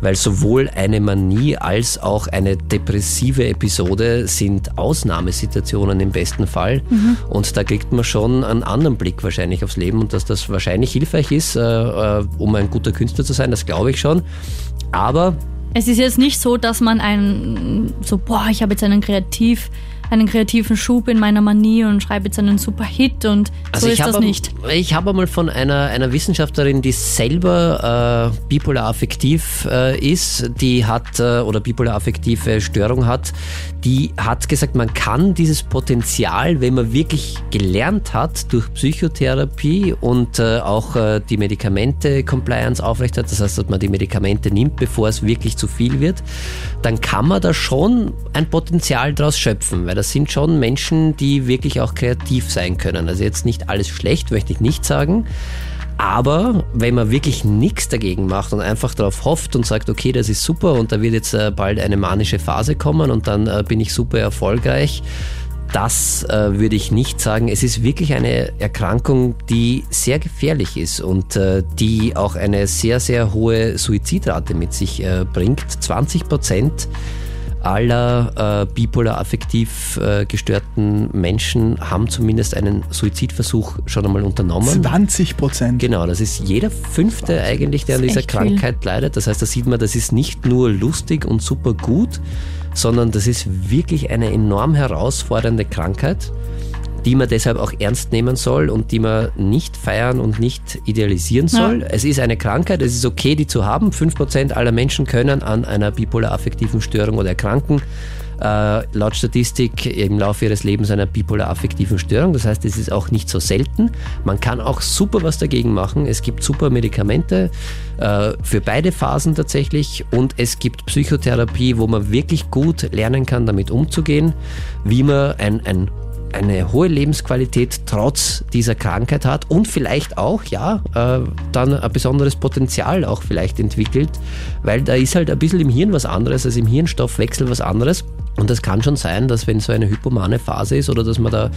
weil sowohl eine Manie als auch eine depressive Episode sind Ausnahmesituationen im besten Fall. Mhm. Und da kriegt man schon einen anderen Blick wahrscheinlich aufs Leben und dass das wahrscheinlich hilfreich ist, äh, äh, um ein guter Künstler zu sein, das glaube ich schon. Aber es ist jetzt nicht so, dass man ein so, boah, ich habe jetzt einen Kreativ, einen kreativen Schub in meiner Manie und schreibe jetzt einen super Hit und also so ist das nicht. Ich habe einmal von einer, einer Wissenschaftlerin, die selber äh, bipolar affektiv äh, ist, die hat äh, oder bipolar affektive Störung hat, die hat gesagt, man kann dieses Potenzial, wenn man wirklich gelernt hat durch Psychotherapie und äh, auch äh, die Medikamente-Compliance aufrecht hat, das heißt, dass man die Medikamente nimmt, bevor es wirklich zu viel wird, dann kann man da schon ein Potenzial daraus schöpfen, weil das sind schon Menschen, die wirklich auch kreativ sein können. Also jetzt nicht alles schlecht, möchte ich nicht sagen. Aber wenn man wirklich nichts dagegen macht und einfach darauf hofft und sagt, okay, das ist super und da wird jetzt äh, bald eine manische Phase kommen und dann äh, bin ich super erfolgreich, das äh, würde ich nicht sagen. Es ist wirklich eine Erkrankung, die sehr gefährlich ist und äh, die auch eine sehr, sehr hohe Suizidrate mit sich äh, bringt. 20 Prozent aller äh, bipolar affektiv äh, gestörten Menschen haben zumindest einen Suizidversuch schon einmal unternommen. 20 Prozent. Genau, das ist jeder fünfte eigentlich, der an dieser Krankheit viel. leidet. Das heißt, da sieht man, das ist nicht nur lustig und super gut, sondern das ist wirklich eine enorm herausfordernde Krankheit die man deshalb auch ernst nehmen soll und die man nicht feiern und nicht idealisieren soll. Ja. Es ist eine Krankheit, es ist okay, die zu haben. 5% aller Menschen können an einer bipolar-affektiven Störung oder erkranken. Äh, laut Statistik im Laufe ihres Lebens einer bipolar-affektiven Störung. Das heißt, es ist auch nicht so selten. Man kann auch super was dagegen machen. Es gibt super Medikamente äh, für beide Phasen tatsächlich und es gibt Psychotherapie, wo man wirklich gut lernen kann, damit umzugehen, wie man ein, ein eine hohe Lebensqualität trotz dieser Krankheit hat und vielleicht auch, ja, äh, dann ein besonderes Potenzial auch vielleicht entwickelt, weil da ist halt ein bisschen im Hirn was anderes, also im Hirnstoffwechsel was anderes. Und das kann schon sein, dass wenn so eine hypomane Phase ist oder dass man da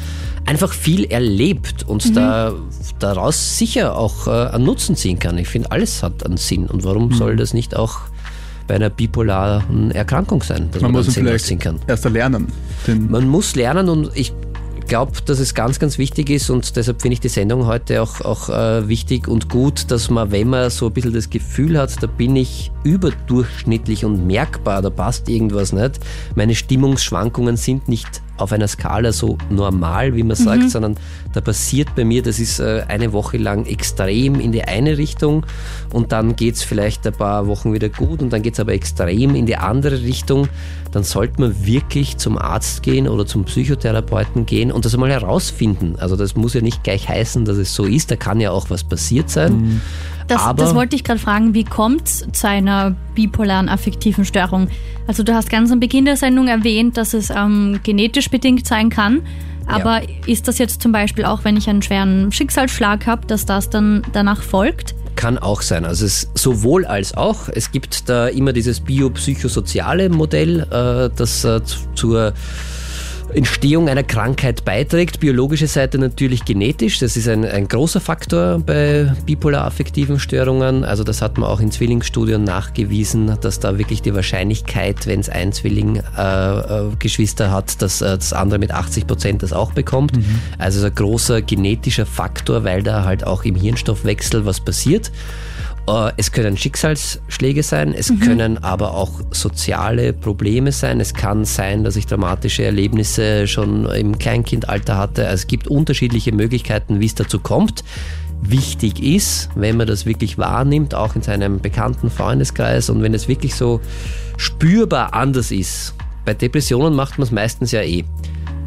einfach viel erlebt und mhm. da, daraus sicher auch äh, einen Nutzen ziehen kann. Ich finde, alles hat einen Sinn. Und warum mhm. soll das nicht auch bei einer bipolaren Erkrankung sein, dass man, man muss vielleicht kann? erst lernen. Man muss lernen und ich glaube, dass es ganz, ganz wichtig ist und deshalb finde ich die Sendung heute auch, auch äh, wichtig und gut, dass man, wenn man so ein bisschen das Gefühl hat, da bin ich überdurchschnittlich und merkbar, da passt irgendwas nicht, meine Stimmungsschwankungen sind nicht auf einer Skala so normal, wie man sagt, mhm. sondern da passiert bei mir, das ist äh, eine Woche lang extrem in die eine Richtung und dann geht es vielleicht ein paar Wochen wieder gut und dann geht es aber extrem in die andere Richtung, dann sollte man wirklich zum Arzt gehen oder zum Psychotherapeuten gehen und das einmal herausfinden. Also das muss ja nicht gleich heißen, dass es so ist, da kann ja auch was passiert sein. Mhm. Das, das, wollte ich gerade fragen, wie kommt es zu einer bipolaren affektiven Störung? Also du hast ganz am Beginn der Sendung erwähnt, dass es ähm, genetisch bedingt sein kann. Aber ja. ist das jetzt zum Beispiel auch, wenn ich einen schweren Schicksalsschlag habe, dass das dann danach folgt? Kann auch sein. Also es ist sowohl als auch. Es gibt da immer dieses biopsychosoziale Modell, äh, das äh, zur Entstehung einer Krankheit beiträgt. Biologische Seite natürlich genetisch. Das ist ein, ein großer Faktor bei bipolar-affektiven Störungen. Also das hat man auch in Zwillingsstudien nachgewiesen, dass da wirklich die Wahrscheinlichkeit, wenn es ein Zwilling-Geschwister äh, äh, hat, dass äh, das andere mit 80 Prozent das auch bekommt. Mhm. Also ein großer genetischer Faktor, weil da halt auch im Hirnstoffwechsel was passiert. Äh, es können Schicksalsschläge sein, es mhm. können aber auch soziale Probleme sein. Es kann sein, dass ich dramatische Erlebnisse schon im Kleinkindalter hatte. Also es gibt unterschiedliche Möglichkeiten, wie es dazu kommt. wichtig ist, wenn man das wirklich wahrnimmt, auch in seinem bekannten Freundeskreis und wenn es wirklich so spürbar anders ist. Bei Depressionen macht man es meistens ja eh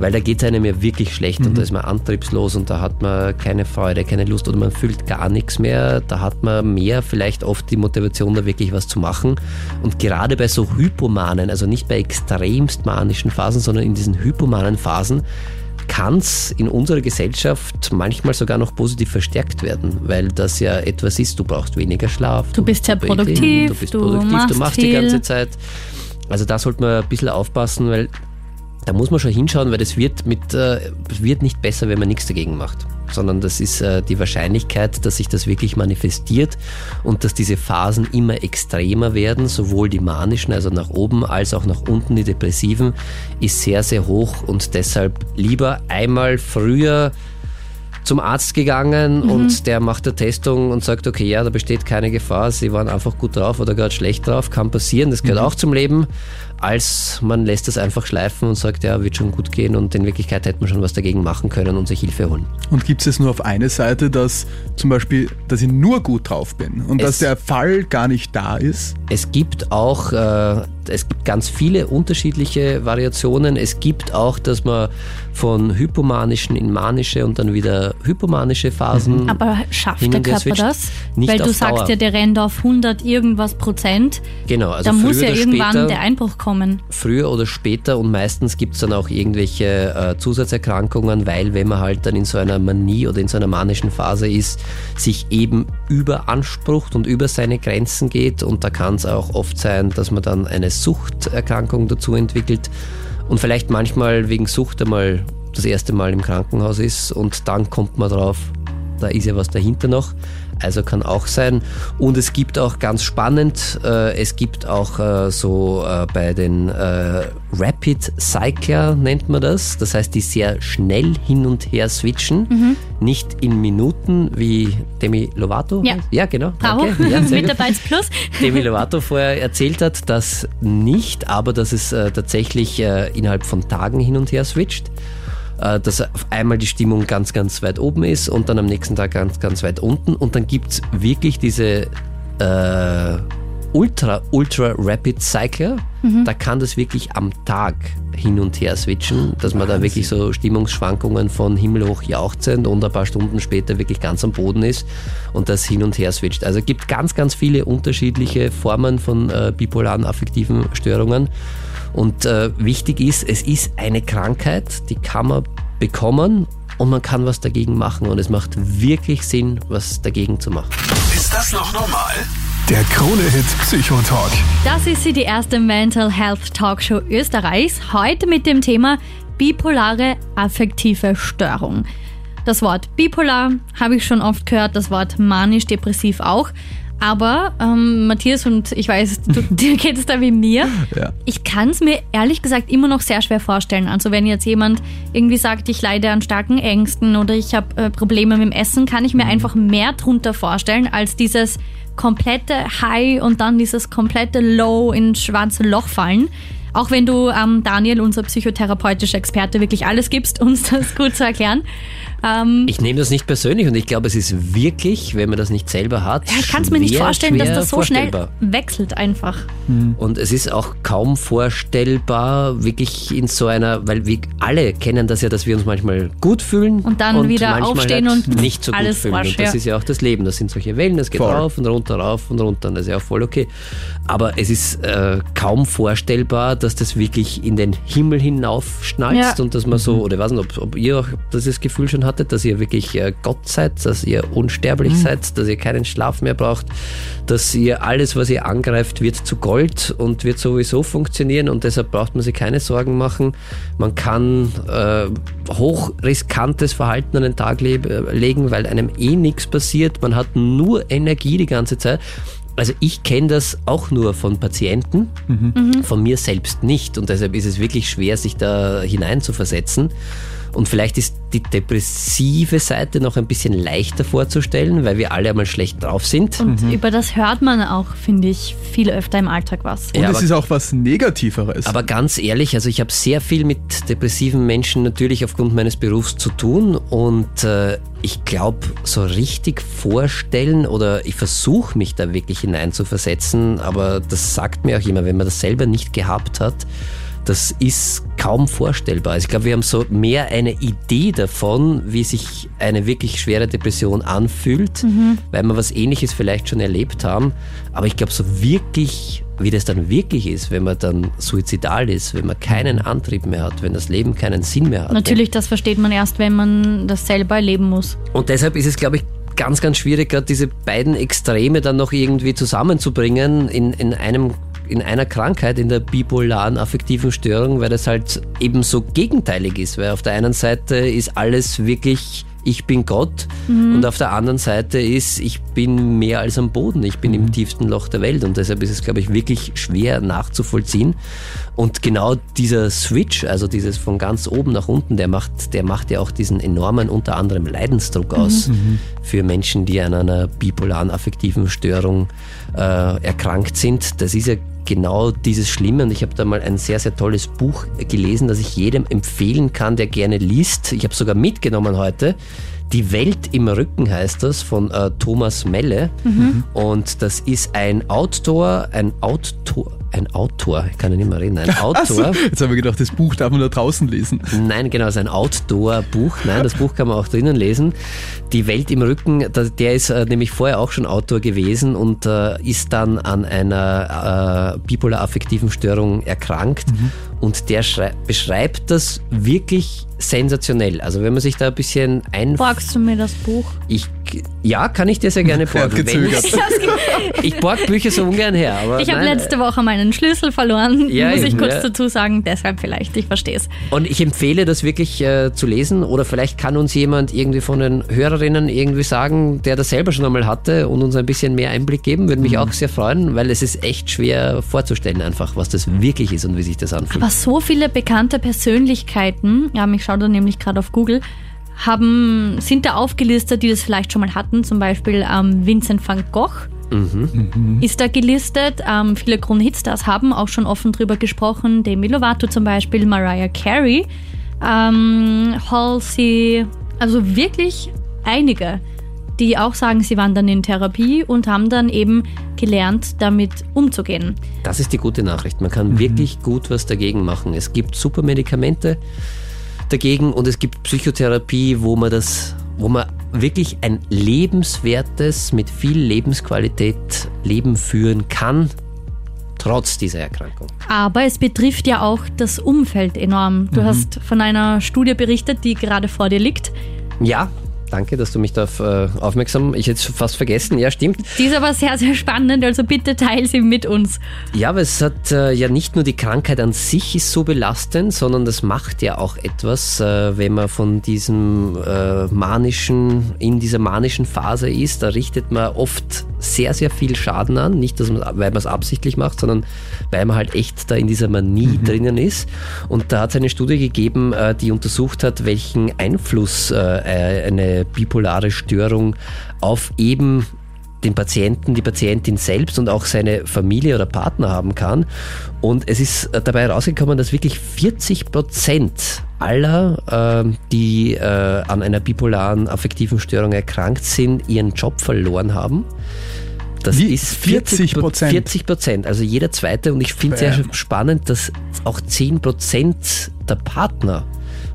weil da geht es einem ja wirklich schlecht mhm. und da ist man antriebslos und da hat man keine Freude, keine Lust oder man fühlt gar nichts mehr. Da hat man mehr vielleicht oft die Motivation, da wirklich was zu machen. Und gerade bei so hypomanen, also nicht bei extremst manischen Phasen, sondern in diesen hypomanen Phasen, kann es in unserer Gesellschaft manchmal sogar noch positiv verstärkt werden, weil das ja etwas ist, du brauchst weniger Schlaf. Du bist sehr produktiv, du bist produktiv, du machst, du machst die ganze Zeit. Also da sollte man ein bisschen aufpassen, weil da muss man schon hinschauen, weil das wird, mit, äh, wird nicht besser, wenn man nichts dagegen macht. Sondern das ist äh, die Wahrscheinlichkeit, dass sich das wirklich manifestiert und dass diese Phasen immer extremer werden, sowohl die manischen, also nach oben, als auch nach unten, die depressiven, ist sehr, sehr hoch und deshalb lieber einmal früher zum Arzt gegangen mhm. und der macht eine Testung und sagt, okay, ja, da besteht keine Gefahr, sie waren einfach gut drauf oder gerade schlecht drauf, kann passieren, das gehört mhm. auch zum Leben als man lässt es einfach schleifen und sagt, ja, wird schon gut gehen und in Wirklichkeit hätte man schon was dagegen machen können und sich Hilfe holen. Und gibt es nur auf eine Seite, dass zum Beispiel, dass ich nur gut drauf bin und es, dass der Fall gar nicht da ist? Es gibt auch, äh, es gibt ganz viele unterschiedliche Variationen. Es gibt auch, dass man von hypomanischen in manische und dann wieder hypomanische Phasen. Mhm. Aber schafft der Körper das? Nicht Weil du sagst ja, der rennt auf 100 irgendwas Prozent. Genau, also da muss ja irgendwann später, der Einbruch kommen kommen. Früher oder später und meistens gibt es dann auch irgendwelche äh, Zusatzerkrankungen, weil wenn man halt dann in so einer Manie oder in so einer manischen Phase ist, sich eben überansprucht und über seine Grenzen geht und da kann es auch oft sein, dass man dann eine Suchterkrankung dazu entwickelt und vielleicht manchmal wegen Sucht einmal das erste Mal im Krankenhaus ist und dann kommt man drauf, da ist ja was dahinter noch. Also kann auch sein. Und es gibt auch ganz spannend, äh, es gibt auch äh, so äh, bei den äh, Rapid Cycler nennt man das. Das heißt, die sehr schnell hin und her switchen. Mhm. Nicht in Minuten wie Demi Lovato. Ja, ja genau. Bravo. Ja, Mitarbeits Plus. Demi Lovato vorher erzählt hat, dass nicht, aber dass es äh, tatsächlich äh, innerhalb von Tagen hin und her switcht. Äh, dass auf einmal die Stimmung ganz, ganz weit oben ist und dann am nächsten Tag ganz, ganz weit unten. Und dann gibt es wirklich diese äh, Ultra, Ultra Rapid Cycler. Mhm. Da kann das wirklich am Tag hin und her switchen, dass man da wirklich so Stimmungsschwankungen von himmelhoch jauchzend und ein paar Stunden später wirklich ganz am Boden ist und das hin und her switcht. Also es gibt ganz, ganz viele unterschiedliche Formen von äh, bipolaren affektiven Störungen. Und äh, wichtig ist, es ist eine Krankheit, die kann man bekommen und man kann was dagegen machen. Und es macht wirklich Sinn, was dagegen zu machen. Ist das noch normal? Der Krone-Hit Psychotalk. Das ist sie, die erste Mental Health Talkshow Österreichs. Heute mit dem Thema bipolare affektive Störung. Das Wort bipolar habe ich schon oft gehört, das Wort manisch-depressiv auch. Aber ähm, Matthias und ich weiß, du, dir geht es da wie mir. Ja. Ich kann es mir ehrlich gesagt immer noch sehr schwer vorstellen. Also wenn jetzt jemand irgendwie sagt, ich leide an starken Ängsten oder ich habe äh, Probleme mit dem Essen, kann ich mir mhm. einfach mehr drunter vorstellen als dieses komplette High und dann dieses komplette Low ins schwarze Loch fallen. Auch wenn du, ähm, Daniel, unser psychotherapeutischer Experte, wirklich alles gibst, uns das gut zu erklären. Ähm, ich nehme das nicht persönlich und ich glaube, es ist wirklich, wenn man das nicht selber hat. Ja, ich kann es mir nicht vorstellen, dass das so schnell wechselt einfach. Mhm. Und es ist auch kaum vorstellbar, wirklich in so einer, weil wir alle kennen das ja, dass wir uns manchmal gut fühlen und dann und wieder aufstehen halt und nicht so gut fühlen. Wasch, und das ja. ist ja auch das Leben. Das sind solche Wellen, das geht voll. rauf und runter, rauf und runter. Und das ist ja auch voll okay. Aber es ist äh, kaum vorstellbar, dass das wirklich in den Himmel hinaufschnalzt ja. und dass man so, oder ich weiß nicht, ob, ob ihr auch das Gefühl schon hattet, dass ihr wirklich äh, Gott seid, dass ihr unsterblich mhm. seid, dass ihr keinen Schlaf mehr braucht, dass ihr alles, was ihr angreift, wird zu Gold und wird sowieso funktionieren und deshalb braucht man sich keine Sorgen machen. Man kann äh, hochriskantes Verhalten an den Tag le legen, weil einem eh nichts passiert. Man hat nur Energie die ganze Zeit. Also ich kenne das auch nur von Patienten, mhm. von mir selbst nicht und deshalb ist es wirklich schwer, sich da hinein zu versetzen. Und vielleicht ist die depressive Seite noch ein bisschen leichter vorzustellen, weil wir alle einmal schlecht drauf sind. Und mhm. über das hört man auch, finde ich, viel öfter im Alltag was. Und ja, es ist auch was Negativeres. Aber ganz ehrlich, also ich habe sehr viel mit depressiven Menschen natürlich aufgrund meines Berufs zu tun und äh, ich glaube, so richtig vorstellen oder ich versuche mich da wirklich hineinzuversetzen, aber das sagt mir auch immer, wenn man das selber nicht gehabt hat, das ist kaum vorstellbar. Also ich glaube, wir haben so mehr eine Idee davon, wie sich eine wirklich schwere Depression anfühlt, mhm. weil wir was Ähnliches vielleicht schon erlebt haben. Aber ich glaube, so wirklich, wie das dann wirklich ist, wenn man dann suizidal ist, wenn man keinen Antrieb mehr hat, wenn das Leben keinen Sinn mehr hat. Natürlich, das versteht man erst, wenn man das selber erleben muss. Und deshalb ist es, glaube ich, ganz, ganz schwierig, gerade diese beiden Extreme dann noch irgendwie zusammenzubringen in, in einem in einer Krankheit, in der bipolaren affektiven Störung, weil das halt eben so gegenteilig ist. Weil auf der einen Seite ist alles wirklich ich bin Gott mhm. und auf der anderen Seite ist, ich bin mehr als am Boden, ich bin mhm. im tiefsten Loch der Welt und deshalb ist es, glaube ich, wirklich schwer nachzuvollziehen. Und genau dieser Switch, also dieses von ganz oben nach unten, der macht, der macht ja auch diesen enormen, unter anderem Leidensdruck aus mhm. für Menschen, die an einer bipolaren affektiven Störung äh, erkrankt sind. Das ist ja genau dieses Schlimme. Und ich habe da mal ein sehr, sehr tolles Buch gelesen, das ich jedem empfehlen kann, der gerne liest. Ich habe sogar mitgenommen heute. Die Welt im Rücken heißt das von äh, Thomas Melle. Mhm. Und das ist ein Outdoor, ein Outdoor, ein Autor, ich kann ja nicht mehr reden, ein Autor. So, jetzt haben wir gedacht, das Buch darf man da draußen lesen. Nein, genau, es ist ein Outdoor-Buch. Nein, das Buch kann man auch drinnen lesen. Die Welt im Rücken, der ist äh, nämlich vorher auch schon Autor gewesen und äh, ist dann an einer äh, bipolar-affektiven Störung erkrankt. Mhm. Und der beschreibt das wirklich sensationell. Also wenn man sich da ein bisschen ein... Borgst du mir das Buch? Ich, ja, kann ich dir sehr gerne borgen. ich borg Bücher so ungern her. Aber ich habe letzte Woche meinen Schlüssel verloren, ja, muss ich kurz ja. dazu sagen. Deshalb vielleicht, ich verstehe es. Und ich empfehle das wirklich äh, zu lesen oder vielleicht kann uns jemand irgendwie von den Hörerinnen irgendwie sagen, der das selber schon einmal hatte und uns ein bisschen mehr Einblick geben. Würde mich mhm. auch sehr freuen, weil es ist echt schwer vorzustellen einfach, was das wirklich ist und wie sich das anfühlt. Aber so viele bekannte Persönlichkeiten, ja, mich schaue da nämlich gerade auf Google, haben, sind da aufgelistet, die das vielleicht schon mal hatten, zum Beispiel ähm, Vincent van Gogh. Mhm. Ist da gelistet. Ähm, viele Kronhitstars haben auch schon offen drüber gesprochen. Demi Lovato zum Beispiel, Mariah Carey, ähm, Halsey, also wirklich einige, die auch sagen, sie waren dann in Therapie und haben dann eben gelernt, damit umzugehen. Das ist die gute Nachricht. Man kann mhm. wirklich gut was dagegen machen. Es gibt super Medikamente dagegen und es gibt Psychotherapie, wo man das, wo man wirklich ein lebenswertes, mit viel Lebensqualität Leben führen kann, trotz dieser Erkrankung. Aber es betrifft ja auch das Umfeld enorm. Du mhm. hast von einer Studie berichtet, die gerade vor dir liegt. Ja, Danke, dass du mich darauf äh, aufmerksam. Ich hätte es fast vergessen. Ja, stimmt. Die ist aber sehr, sehr spannend. Also bitte teile sie mit uns. Ja, aber es hat äh, ja nicht nur die Krankheit an sich ist so belastend, sondern das macht ja auch etwas, äh, wenn man von diesem äh, manischen, in dieser manischen Phase ist. Da richtet man oft sehr, sehr viel Schaden an. Nicht, dass man, weil man es absichtlich macht, sondern weil man halt echt da in dieser Manie mhm. drinnen ist. Und da hat es eine Studie gegeben, äh, die untersucht hat, welchen Einfluss äh, eine bipolare Störung auf eben den Patienten, die Patientin selbst und auch seine Familie oder Partner haben kann. Und es ist dabei herausgekommen, dass wirklich 40 Prozent aller, äh, die äh, an einer bipolaren affektiven Störung erkrankt sind, ihren Job verloren haben. Das Wie? ist 40 Prozent. 40 Prozent, also jeder zweite. Und ich finde es sehr spannend, dass auch 10 Prozent der Partner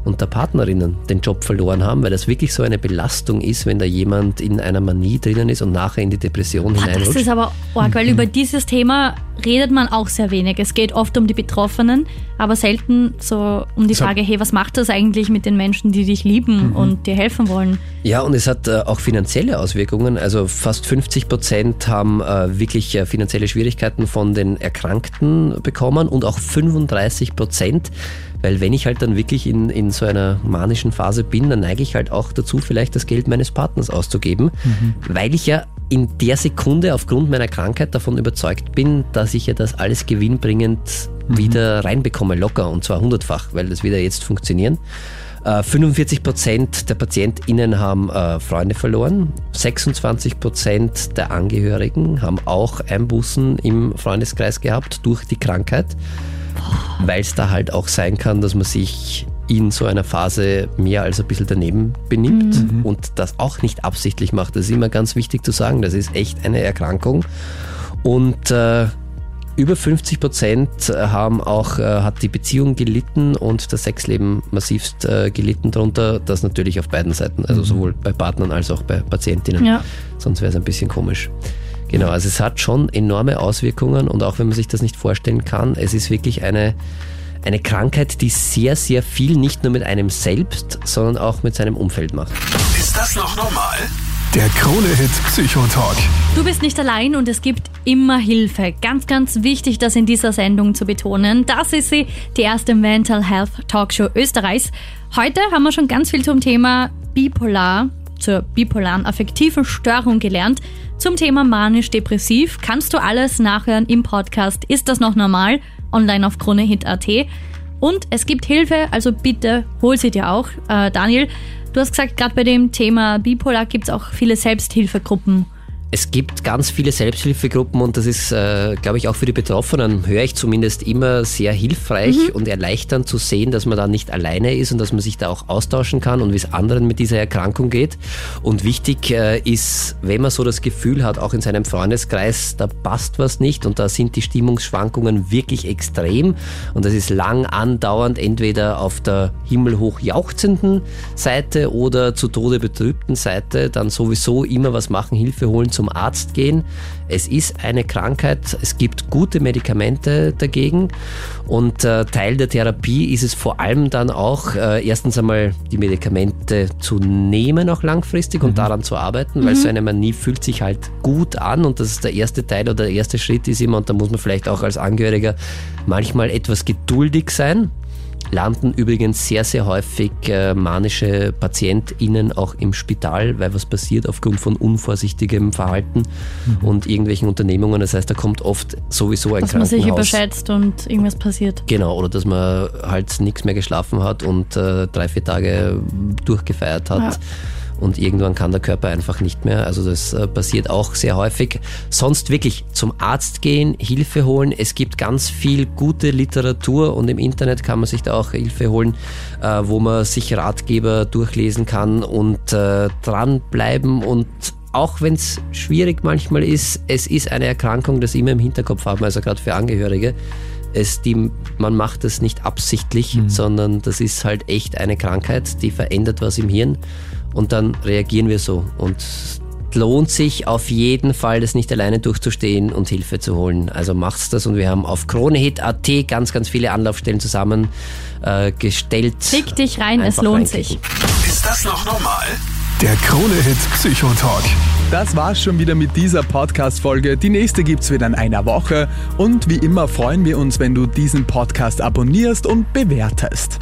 und der Partnerinnen den Job verloren haben, weil das wirklich so eine Belastung ist, wenn da jemand in einer Manie drinnen ist und nachher in die Depression hineinrutscht. Das ist aber arg, weil mhm. über dieses Thema redet man auch sehr wenig. Es geht oft um die Betroffenen, aber selten so um die Frage, hey, was macht das eigentlich mit den Menschen, die dich lieben mhm. und dir helfen wollen? Ja, und es hat äh, auch finanzielle Auswirkungen. Also fast 50 Prozent haben äh, wirklich äh, finanzielle Schwierigkeiten von den Erkrankten bekommen und auch 35 Prozent weil wenn ich halt dann wirklich in, in so einer manischen Phase bin, dann neige ich halt auch dazu, vielleicht das Geld meines Partners auszugeben, mhm. weil ich ja in der Sekunde aufgrund meiner Krankheit davon überzeugt bin, dass ich ja das alles gewinnbringend mhm. wieder reinbekomme, locker und zwar hundertfach, weil das wieder jetzt funktionieren. 45 Prozent der PatientInnen haben äh, Freunde verloren. 26 Prozent der Angehörigen haben auch Einbußen im Freundeskreis gehabt durch die Krankheit, weil es da halt auch sein kann, dass man sich in so einer Phase mehr als ein bisschen daneben benimmt mhm. und das auch nicht absichtlich macht. Das ist immer ganz wichtig zu sagen. Das ist echt eine Erkrankung. Und äh, über 50 Prozent haben auch, äh, hat die Beziehung gelitten und das Sexleben massivst äh, gelitten darunter. Das natürlich auf beiden Seiten, also mhm. sowohl bei Partnern als auch bei Patientinnen. Ja. Sonst wäre es ein bisschen komisch. Genau, also es hat schon enorme Auswirkungen und auch wenn man sich das nicht vorstellen kann, es ist wirklich eine, eine Krankheit, die sehr, sehr viel nicht nur mit einem selbst, sondern auch mit seinem Umfeld macht. Ist das noch normal? Der Krone-Hit Psychotalk. Du bist nicht allein und es gibt immer Hilfe. Ganz, ganz wichtig, das in dieser Sendung zu betonen. Das ist sie, die erste Mental Health Talkshow Österreichs. Heute haben wir schon ganz viel zum Thema Bipolar, zur bipolaren affektiven Störung gelernt. Zum Thema manisch-depressiv kannst du alles nachhören im Podcast Ist das noch normal? Online auf KroneHit.at. Und es gibt Hilfe, also bitte hol sie dir auch. Äh, Daniel, Du hast gesagt, gerade bei dem Thema Bipolar gibt es auch viele Selbsthilfegruppen. Es gibt ganz viele Selbsthilfegruppen und das ist, äh, glaube ich, auch für die Betroffenen, höre ich zumindest immer sehr hilfreich mhm. und erleichternd zu sehen, dass man da nicht alleine ist und dass man sich da auch austauschen kann und wie es anderen mit dieser Erkrankung geht. Und wichtig äh, ist, wenn man so das Gefühl hat, auch in seinem Freundeskreis, da passt was nicht und da sind die Stimmungsschwankungen wirklich extrem und das ist lang andauernd entweder auf der himmelhoch jauchzenden Seite oder zu Tode betrübten Seite, dann sowieso immer was machen, Hilfe holen zum zum Arzt gehen. Es ist eine Krankheit, es gibt gute Medikamente dagegen und äh, Teil der Therapie ist es vor allem dann auch, äh, erstens einmal die Medikamente zu nehmen, auch langfristig mhm. und daran zu arbeiten, mhm. weil so eine Manie fühlt sich halt gut an und das ist der erste Teil oder der erste Schritt ist immer und da muss man vielleicht auch als Angehöriger manchmal etwas geduldig sein landen übrigens sehr, sehr häufig äh, manische PatientInnen auch im Spital, weil was passiert aufgrund von unvorsichtigem Verhalten mhm. und irgendwelchen Unternehmungen. Das heißt, da kommt oft sowieso ein dass Krankenhaus. Dass man sich überschätzt und irgendwas passiert. Genau, oder dass man halt nichts mehr geschlafen hat und äh, drei, vier Tage durchgefeiert hat. Ja und irgendwann kann der Körper einfach nicht mehr. Also das äh, passiert auch sehr häufig. Sonst wirklich zum Arzt gehen, Hilfe holen. Es gibt ganz viel gute Literatur und im Internet kann man sich da auch Hilfe holen, äh, wo man sich Ratgeber durchlesen kann und äh, dranbleiben und auch wenn es schwierig manchmal ist, es ist eine Erkrankung, das immer im Hinterkopf haben, also gerade für Angehörige. Es, die, man macht das nicht absichtlich, mhm. sondern das ist halt echt eine Krankheit, die verändert was im Hirn und dann reagieren wir so. Und lohnt sich auf jeden Fall, das nicht alleine durchzustehen und Hilfe zu holen. Also macht's das und wir haben auf KroneHit.at ganz, ganz viele Anlaufstellen zusammengestellt. Äh, Klick dich rein, es lohnt sich. Ist das noch normal? Der KroneHit Psychotalk. Das war's schon wieder mit dieser Podcast-Folge. Die nächste gibt's wieder in einer Woche. Und wie immer freuen wir uns, wenn du diesen Podcast abonnierst und bewertest.